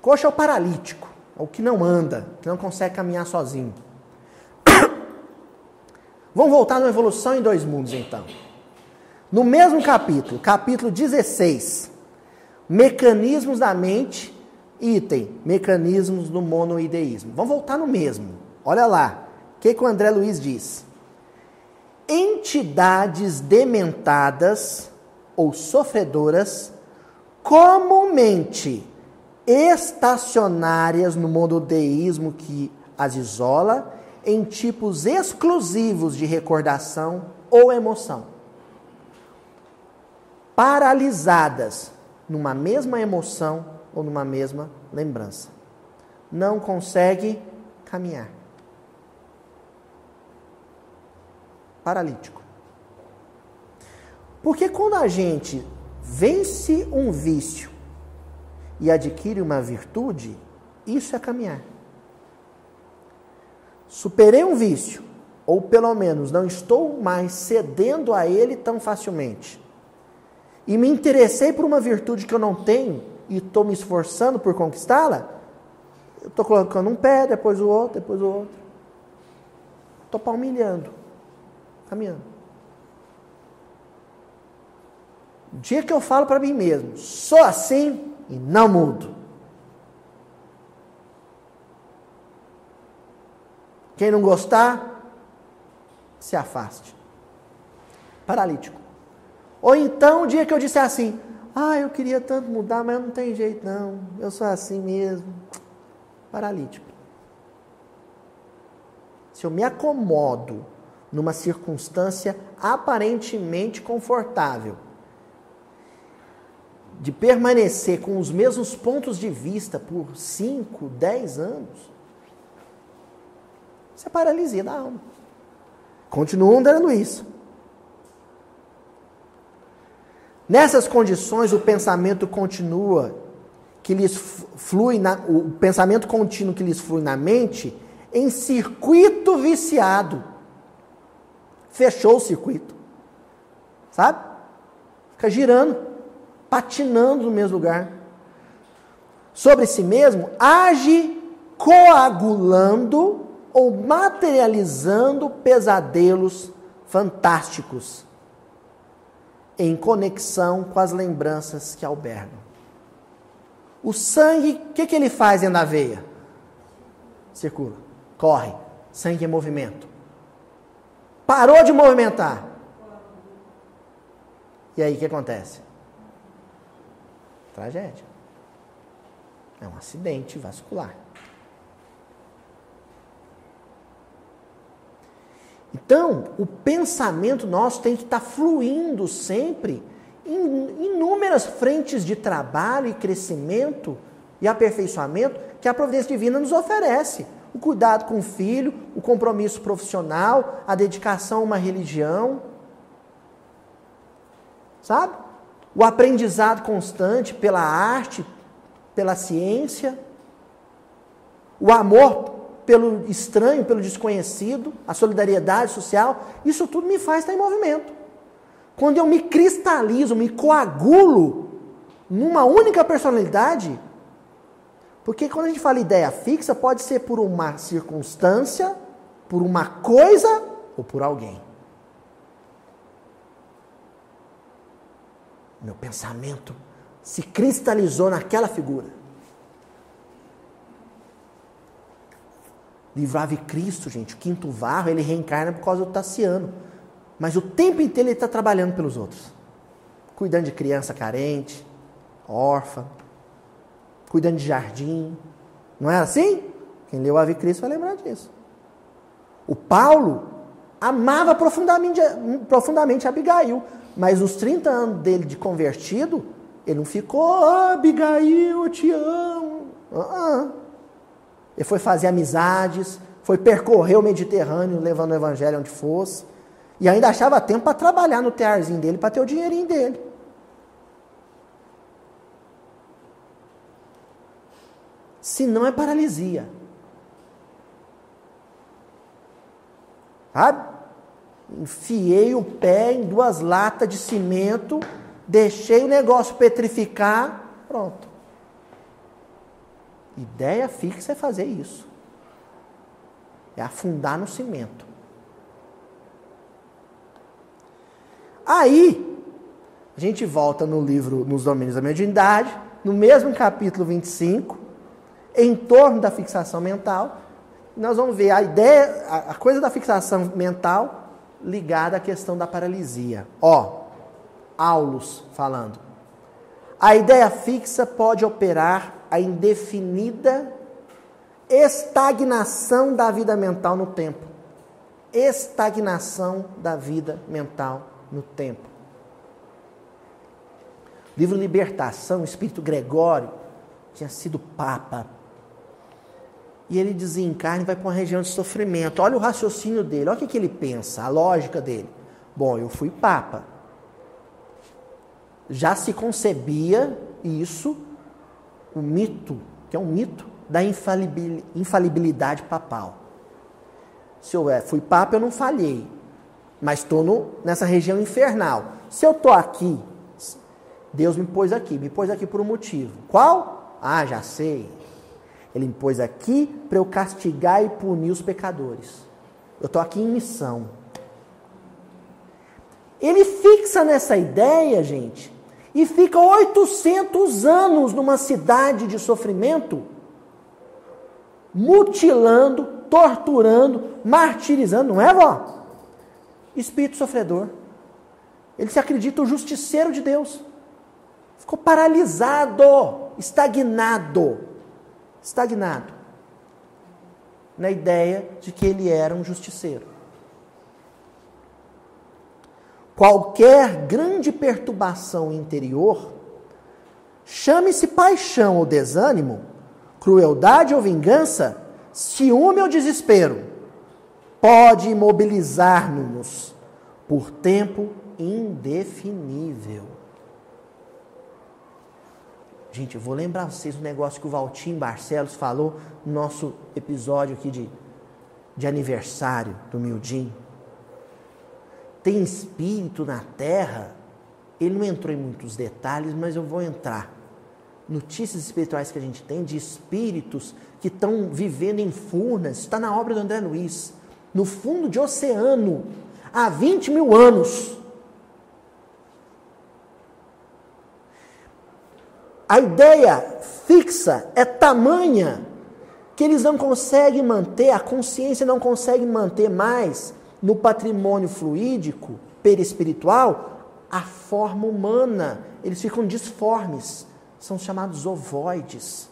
Coxo é o paralítico, é o que não anda, que não consegue caminhar sozinho. Vamos voltar na evolução em dois mundos então. No mesmo capítulo, capítulo 16, mecanismos da mente, item, mecanismos do monoideísmo. Vamos voltar no mesmo. Olha lá, o que, que o André Luiz diz? Entidades dementadas ou sofredoras comumente estacionárias no monodeísmo que as isola em tipos exclusivos de recordação ou emoção. Paralisadas numa mesma emoção ou numa mesma lembrança. Não consegue caminhar. Paralítico. Porque quando a gente vence um vício e adquire uma virtude, isso é caminhar. Superei um vício, ou pelo menos não estou mais cedendo a ele tão facilmente. E me interessei por uma virtude que eu não tenho e estou me esforçando por conquistá-la. Eu estou colocando um pé, depois o outro, depois o outro. Estou palmilhando, caminhando. O dia que eu falo para mim mesmo, sou assim e não mudo. Quem não gostar, se afaste. Paralítico. Ou então, o dia que eu disse assim, ah, eu queria tanto mudar, mas não tem jeito não, eu sou assim mesmo. Paralítico. Se eu me acomodo numa circunstância aparentemente confortável, de permanecer com os mesmos pontos de vista por 5, 10 anos, isso é paralisia da alma. Continuam andando isso. Nessas condições, o pensamento continua, que lhes flui na, o pensamento contínuo que lhes flui na mente, em circuito viciado. Fechou o circuito. Sabe? Fica girando patinando no mesmo lugar. Sobre si mesmo, age coagulando ou materializando pesadelos fantásticos em conexão com as lembranças que albergam. O sangue, o que, que ele faz dentro da veia? Circula, corre, sangue em movimento. Parou de movimentar. E aí o que acontece? Tragédia. É um acidente vascular. Então, o pensamento nosso tem que estar fluindo sempre em inúmeras frentes de trabalho e crescimento e aperfeiçoamento que a providência divina nos oferece. O cuidado com o filho, o compromisso profissional, a dedicação a uma religião. Sabe? O aprendizado constante pela arte, pela ciência. O amor pelo estranho, pelo desconhecido, a solidariedade social. Isso tudo me faz estar em movimento. Quando eu me cristalizo, me coagulo numa única personalidade, porque quando a gente fala ideia fixa, pode ser por uma circunstância, por uma coisa ou por alguém. Meu pensamento se cristalizou naquela figura. Livro Cristo, gente, o quinto varro, ele reencarna por causa do Tassiano. Mas o tempo inteiro ele está trabalhando pelos outros. Cuidando de criança carente, órfã, cuidando de jardim. Não é assim? Quem leu Ave Cristo vai lembrar disso. O Paulo amava profundamente, profundamente Abigail, mas nos 30 anos dele de convertido, ele não ficou, ah, Abigail, eu te amo. Uh -uh. Ele foi fazer amizades, foi percorrer o Mediterrâneo levando o evangelho onde fosse. E ainda achava tempo para trabalhar no tearzinho dele, para ter o dinheirinho dele. Se não é paralisia. Sabe? Enfiei o pé em duas latas de cimento, deixei o negócio petrificar, pronto. Ideia fixa é fazer isso. É afundar no cimento. Aí, a gente volta no livro Nos Domínios da Mediunidade, no mesmo capítulo 25, em torno da fixação mental, nós vamos ver a ideia, a coisa da fixação mental ligada à questão da paralisia. Ó, Aulus falando. A ideia fixa pode operar a indefinida estagnação da vida mental no tempo. Estagnação da vida mental no tempo. Livro Libertação, o Espírito Gregório tinha sido papa. E ele desencarna e vai para uma região de sofrimento. Olha o raciocínio dele, olha o que, que ele pensa, a lógica dele. Bom, eu fui papa. Já se concebia isso, o mito, que é um mito da infalibilidade papal. Se eu é, fui papa, eu não falhei mas estou nessa região infernal. Se eu estou aqui, Deus me pôs aqui, me pôs aqui por um motivo. Qual? Ah, já sei. Ele me pôs aqui para eu castigar e punir os pecadores. Eu estou aqui em missão. Ele fixa nessa ideia, gente, e fica 800 anos numa cidade de sofrimento, mutilando, torturando, martirizando, não é, vó? espírito sofredor. Ele se acredita o justiceiro de Deus. Ficou paralisado, estagnado. Estagnado. Na ideia de que ele era um justiceiro. Qualquer grande perturbação interior, chame-se paixão ou desânimo, crueldade ou vingança, ciúme ou desespero pode imobilizar-nos por tempo indefinível. Gente, eu vou lembrar vocês um negócio que o Valtim Barcelos falou no nosso episódio aqui de, de aniversário do Mildim. Tem espírito na terra, ele não entrou em muitos detalhes, mas eu vou entrar. Notícias espirituais que a gente tem de espíritos que estão vivendo em furnas, está na obra do André Luiz no fundo de oceano, há 20 mil anos. A ideia fixa é tamanha que eles não conseguem manter, a consciência não consegue manter mais no patrimônio fluídico, perispiritual, a forma humana. Eles ficam disformes, são chamados ovoides.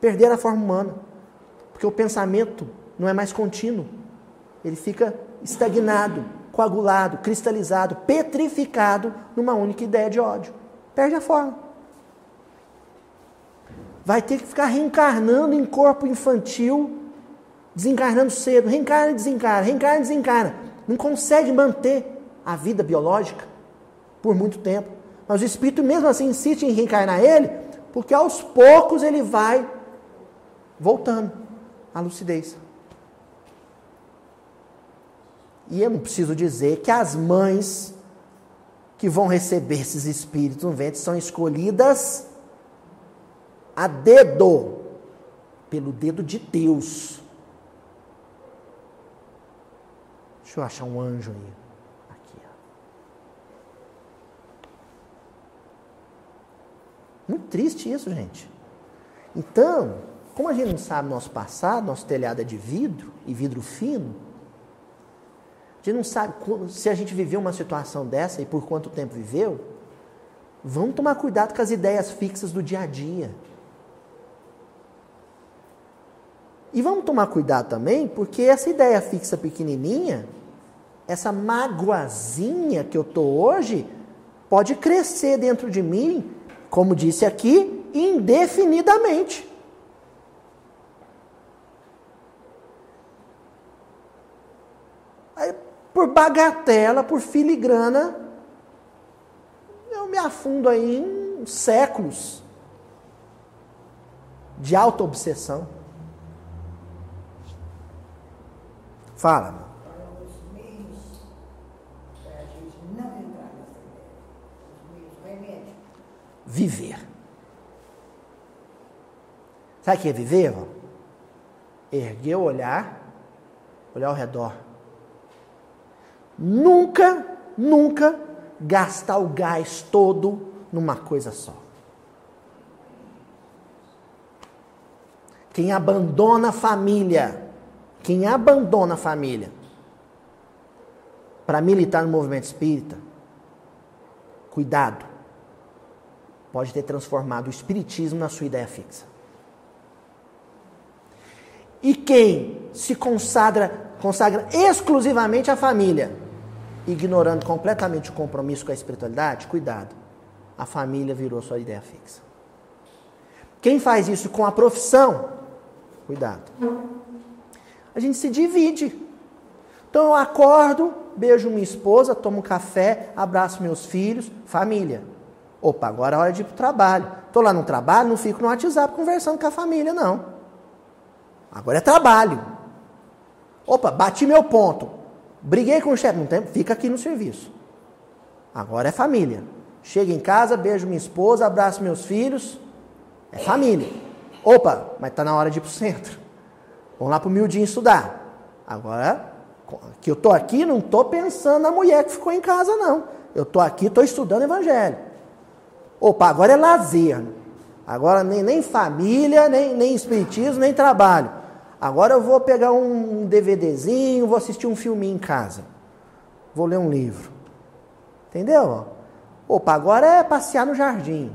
Perderam a forma humana, porque o pensamento não é mais contínuo. Ele fica estagnado, coagulado, cristalizado, petrificado numa única ideia de ódio. Perde a forma. Vai ter que ficar reencarnando em corpo infantil desencarnando cedo, reencarna e desencarna, reencarna e desencarna. Não consegue manter a vida biológica por muito tempo. Mas o espírito, mesmo assim, insiste em reencarnar ele, porque aos poucos ele vai voltando à lucidez. E eu não preciso dizer que as mães que vão receber esses espíritos no ventre são escolhidas a dedo, pelo dedo de Deus. Deixa eu achar um anjo aí. Aqui, ó. Muito triste isso, gente. Então, como a gente não sabe nosso passado, nosso telhado é de vidro e vidro fino, a gente não sabe se a gente viveu uma situação dessa e por quanto tempo viveu. Vamos tomar cuidado com as ideias fixas do dia a dia. E vamos tomar cuidado também, porque essa ideia fixa pequenininha, essa magoazinha que eu tô hoje, pode crescer dentro de mim, como disse aqui, indefinidamente. Por bagatela, por filigrana, eu me afundo aí em séculos de auto-obsessão. Fala. Os meios para a gente não entrar nessa ideia. Os meios, remédio. Viver. Sabe o que é viver? Irmão? Erguer o olhar, olhar ao redor. Nunca, nunca gastar o gás todo numa coisa só. Quem abandona a família quem abandona a família para militar no movimento espírita, cuidado, pode ter transformado o espiritismo na sua ideia fixa. E quem se consagra, consagra exclusivamente à família, ignorando completamente o compromisso com a espiritualidade, cuidado, a família virou sua ideia fixa. Quem faz isso com a profissão, cuidado a gente se divide. Então eu acordo, beijo minha esposa, tomo café, abraço meus filhos, família. Opa, agora é hora de ir para o trabalho. Estou lá no trabalho, não fico no WhatsApp conversando com a família, não. Agora é trabalho. Opa, bati meu ponto. Briguei com o chefe, não tem, fica aqui no serviço. Agora é família. Chego em casa, beijo minha esposa, abraço meus filhos. É família. Opa, mas está na hora de ir para o centro. Vamos lá para o miudinho estudar. Agora, que eu estou aqui, não estou pensando na mulher que ficou em casa, não. Eu estou aqui, estou estudando evangelho. Opa, agora é lazer. Agora nem, nem família, nem, nem espiritismo, nem trabalho. Agora eu vou pegar um DVDzinho, vou assistir um filminho em casa. Vou ler um livro. Entendeu? Opa, agora é passear no jardim.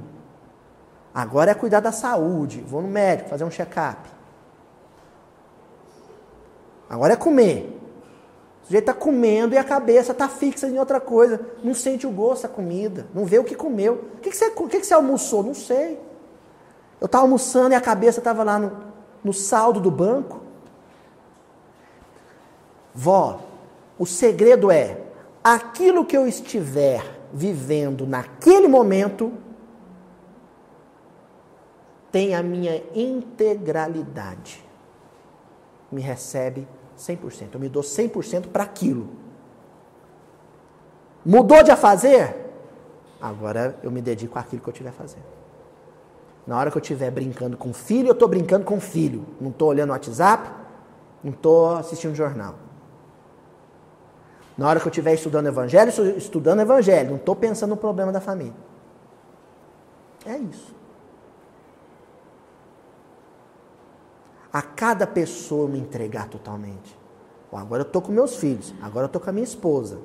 Agora é cuidar da saúde. Vou no médico fazer um check-up. Agora é comer. O sujeito está comendo e a cabeça está fixa em outra coisa. Não sente o gosto da comida. Não vê o que comeu. O que, que, você, o que, que você almoçou? Não sei. Eu estava almoçando e a cabeça estava lá no, no saldo do banco. Vó, o segredo é aquilo que eu estiver vivendo naquele momento tem a minha integralidade. Me recebe 100%. Eu me dou 100% para aquilo. Mudou de a fazer? Agora eu me dedico àquilo que eu estiver fazendo. Na hora que eu estiver brincando com o filho, eu estou brincando com o filho. Não estou olhando o WhatsApp, não estou assistindo jornal. Na hora que eu estiver estudando evangelho, estou estudando evangelho. Não estou pensando no problema da família. É isso. A cada pessoa me entregar totalmente. agora eu estou com meus filhos, agora eu estou com a minha esposa,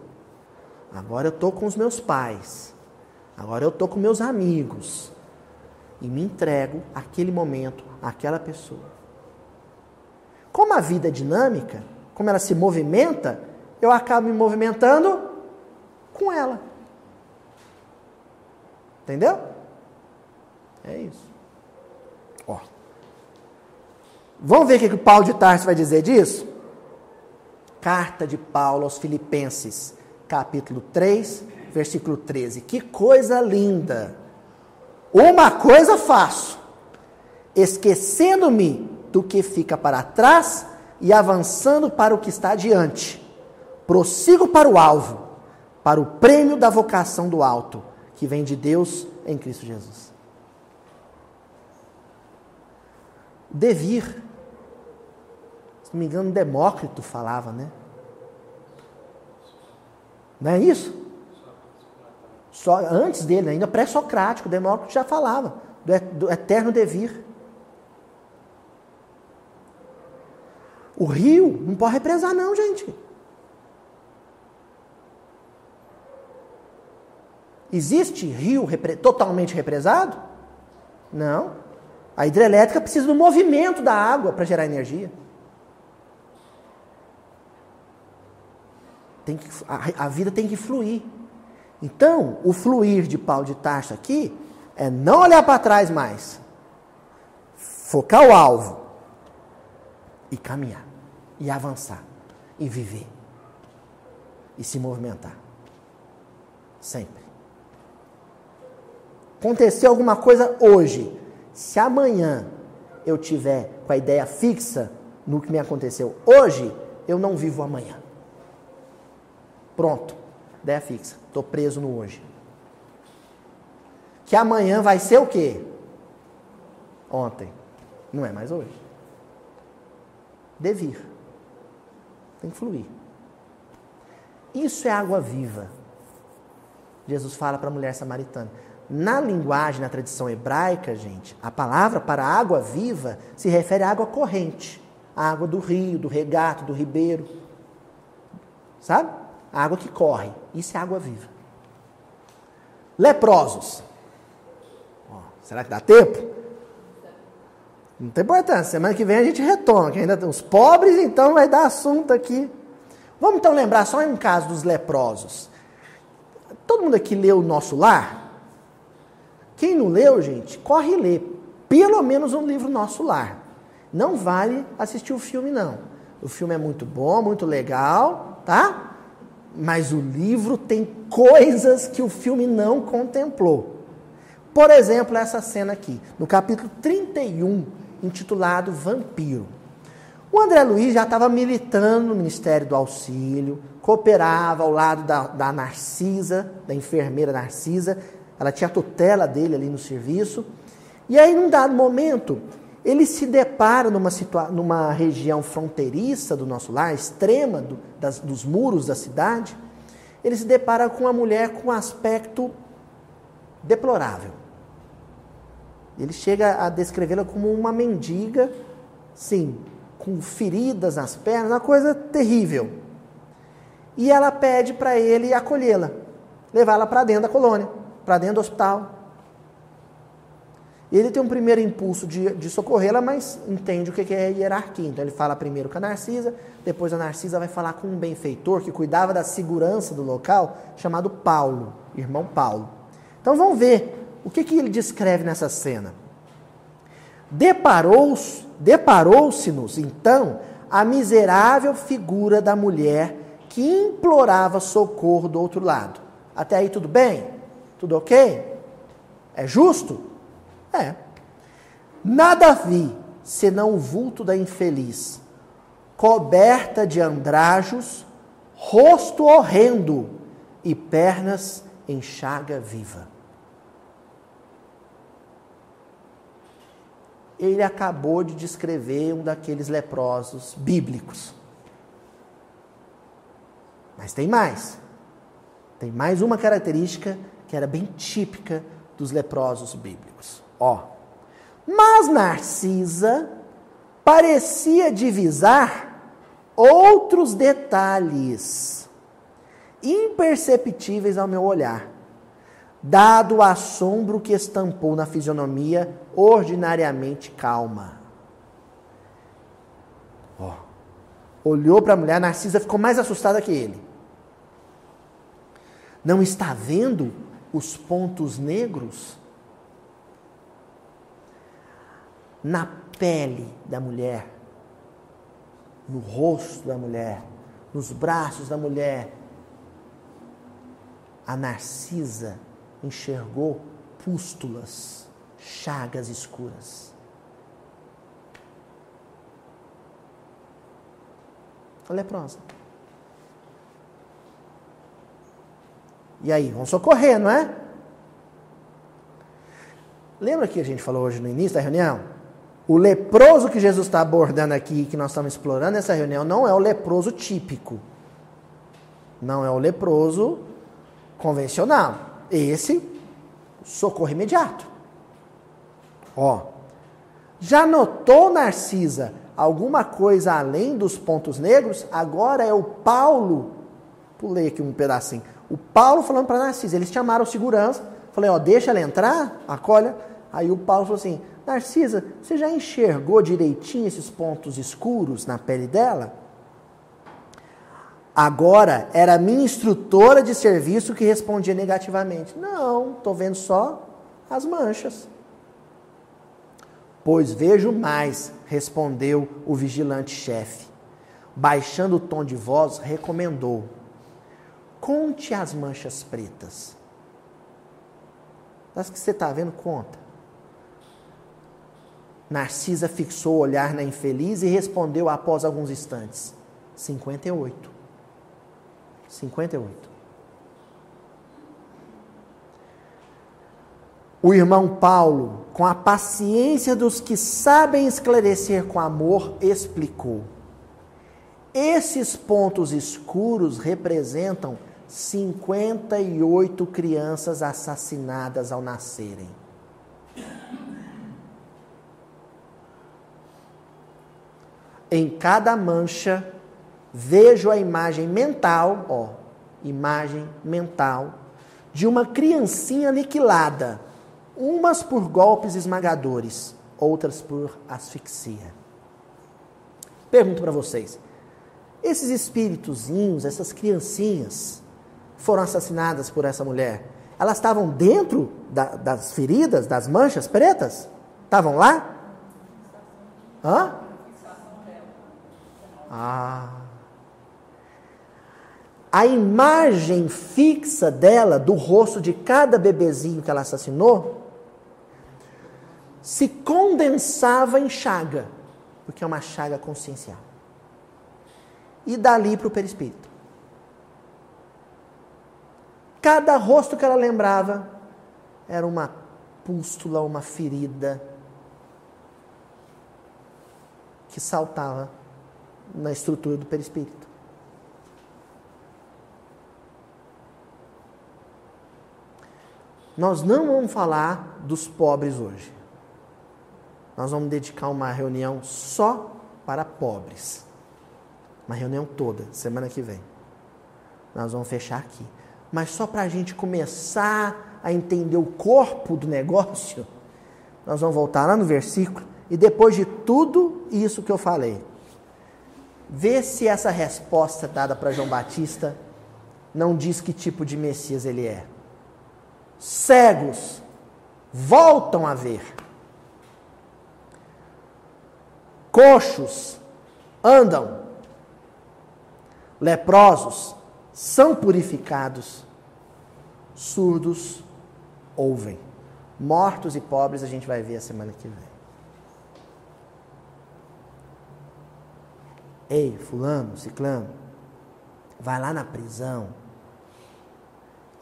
agora eu estou com os meus pais, agora eu estou com meus amigos. E me entrego aquele momento, àquela pessoa. Como a vida é dinâmica, como ela se movimenta, eu acabo me movimentando com ela. Entendeu? É isso. Ó. Vamos ver o que o Paulo de Tarso vai dizer disso? Carta de Paulo aos Filipenses, capítulo 3, versículo 13. Que coisa linda! Uma coisa faço, esquecendo-me do que fica para trás e avançando para o que está adiante. Prossigo para o alvo, para o prêmio da vocação do alto, que vem de Deus em Cristo Jesus. Devir. Se não me engano, Demócrito falava, né? Não é isso? Só, antes dele, ainda pré-socrático, Demócrito já falava do eterno devir. O rio não pode represar, não, gente. Existe rio repre totalmente represado? Não. A hidrelétrica precisa do movimento da água para gerar energia. Tem que, a, a, vida tem que fluir. Então, o fluir de pau de taxa aqui é não olhar para trás mais. Focar o alvo e caminhar e avançar, e viver, e se movimentar. Sempre. Aconteceu alguma coisa hoje. Se amanhã eu tiver com a ideia fixa no que me aconteceu hoje, eu não vivo amanhã. Pronto, ideia fixa. Estou preso no hoje. Que amanhã vai ser o quê? Ontem. Não é mais hoje. Devir. Tem que fluir. Isso é água viva. Jesus fala para a mulher samaritana. Na linguagem, na tradição hebraica, gente, a palavra para água viva se refere à água corrente, a água do rio, do regato, do ribeiro. Sabe? A água que corre. Isso é água viva. Leprosos. Oh, será que dá tempo? Não tem importância. Semana que vem a gente retoma, que ainda tem os pobres, então vai dar assunto aqui. Vamos então lembrar só um caso dos leprosos. Todo mundo aqui leu o nosso lar? Quem não leu, gente, corre e lê. Pelo menos um livro Nosso Lar. Não vale assistir o filme, não. O filme é muito bom, muito legal, tá? Mas o livro tem coisas que o filme não contemplou. Por exemplo, essa cena aqui, no capítulo 31 intitulado Vampiro. O André Luiz já estava militando no Ministério do Auxílio, cooperava ao lado da, da Narcisa, da enfermeira Narcisa, ela tinha a tutela dele ali no serviço. E aí, num dado momento, ele se depara numa, numa região fronteiriça do nosso lar, extrema do, das, dos muros da cidade. Ele se depara com uma mulher com um aspecto deplorável. Ele chega a descrevê-la como uma mendiga, sim, com feridas nas pernas, uma coisa terrível. E ela pede para ele acolhê-la, levá-la para dentro da colônia, para dentro do hospital. Ele tem um primeiro impulso de, de socorrê-la, mas entende o que é hierarquia. Então ele fala primeiro com a Narcisa, depois a Narcisa vai falar com um benfeitor que cuidava da segurança do local, chamado Paulo, irmão Paulo. Então vamos ver o que, que ele descreve nessa cena? Deparou-se, deparou-se-nos, então, a miserável figura da mulher que implorava socorro do outro lado. Até aí tudo bem? Tudo ok? É justo? É. Nada vi senão o vulto da infeliz, coberta de andrajos, rosto horrendo e pernas em chaga viva. ele acabou de descrever um daqueles leprosos bíblicos. Mas tem mais. Tem mais uma característica que era bem típica dos leprosos bíblicos. Ó. Mas Narcisa parecia divisar outros detalhes imperceptíveis ao meu olhar dado o assombro que estampou na fisionomia ordinariamente calma. Ó, olhou para a mulher, Narcisa ficou mais assustada que ele. Não está vendo os pontos negros? Na pele da mulher, no rosto da mulher, nos braços da mulher. A Narcisa enxergou pústulas, chagas escuras. A leprosa. E aí, vamos socorrer, não é? Lembra que a gente falou hoje no início da reunião? O leproso que Jesus está abordando aqui, que nós estamos explorando nessa reunião, não é o leproso típico. Não é o leproso convencional. Esse, socorro imediato. Ó, já notou, Narcisa, alguma coisa além dos pontos negros? Agora é o Paulo, pulei aqui um pedacinho, o Paulo falando para Narcisa, eles chamaram segurança, falei, ó, deixa ela entrar, acolha. Aí o Paulo falou assim, Narcisa, você já enxergou direitinho esses pontos escuros na pele dela? Agora era a minha instrutora de serviço que respondia negativamente. Não, estou vendo só as manchas. Pois vejo mais, respondeu o vigilante chefe. Baixando o tom de voz, recomendou: Conte as manchas pretas. Das que você está vendo, conta. Narcisa fixou o olhar na infeliz e respondeu após alguns instantes: 58. 58. O irmão Paulo, com a paciência dos que sabem esclarecer com amor, explicou: esses pontos escuros representam 58 crianças assassinadas ao nascerem. Em cada mancha, vejo a imagem mental, ó, imagem mental, de uma criancinha aniquilada, umas por golpes esmagadores, outras por asfixia. Pergunto para vocês: esses espíritozinhos, essas criancinhas, foram assassinadas por essa mulher, elas estavam dentro da, das feridas, das manchas pretas? Estavam lá? Hã? Ah. A imagem fixa dela, do rosto de cada bebezinho que ela assassinou, se condensava em chaga, porque é uma chaga consciencial. E dali para o perispírito. Cada rosto que ela lembrava era uma pústula, uma ferida que saltava na estrutura do perispírito. Nós não vamos falar dos pobres hoje. Nós vamos dedicar uma reunião só para pobres. Uma reunião toda, semana que vem. Nós vamos fechar aqui. Mas só para a gente começar a entender o corpo do negócio, nós vamos voltar lá no versículo e depois de tudo isso que eu falei, Vê se essa resposta dada para João Batista não diz que tipo de Messias ele é. Cegos voltam a ver. Coxos andam. Leprosos são purificados. Surdos ouvem. Mortos e pobres a gente vai ver a semana que vem. Ei, fulano, ciclano, vai lá na prisão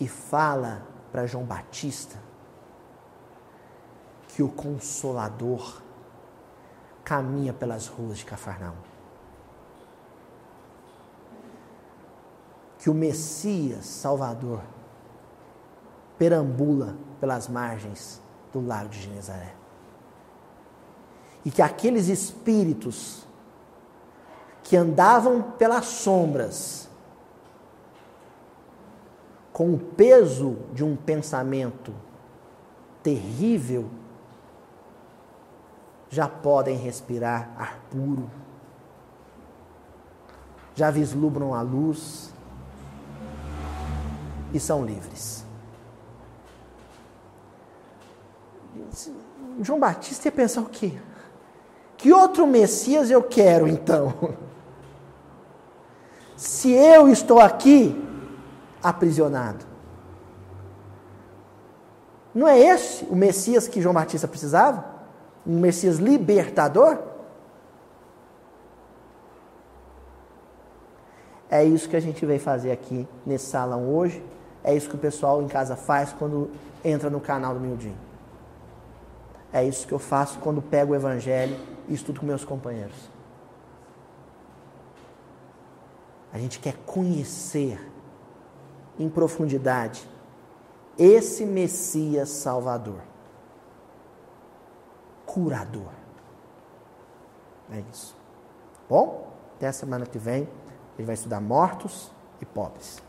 e fala para João Batista que o Consolador caminha pelas ruas de Cafarnaum. Que o Messias Salvador perambula pelas margens do lago de Genezaré. E que aqueles espíritos que andavam pelas sombras, com o peso de um pensamento terrível, já podem respirar ar puro, já vislumbram a luz e são livres. João Batista ia pensar o quê? Que outro Messias eu quero então? Se eu estou aqui aprisionado. Não é esse o Messias que João Batista precisava? Um Messias libertador? É isso que a gente veio fazer aqui nesse salão hoje. É isso que o pessoal em casa faz quando entra no canal do Mildinho. É isso que eu faço quando pego o Evangelho e estudo com meus companheiros. A gente quer conhecer em profundidade esse Messias Salvador, curador. É isso. Bom, até a semana que vem. Ele vai estudar mortos e pobres.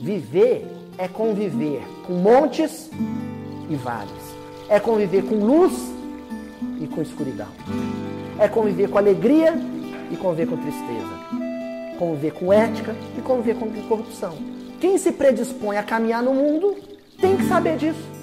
Viver é conviver com montes e vales. É conviver com luz e com escuridão. É conviver com alegria e conviver com tristeza. Conviver com ética e conviver com corrupção. Quem se predispõe a caminhar no mundo tem que saber disso.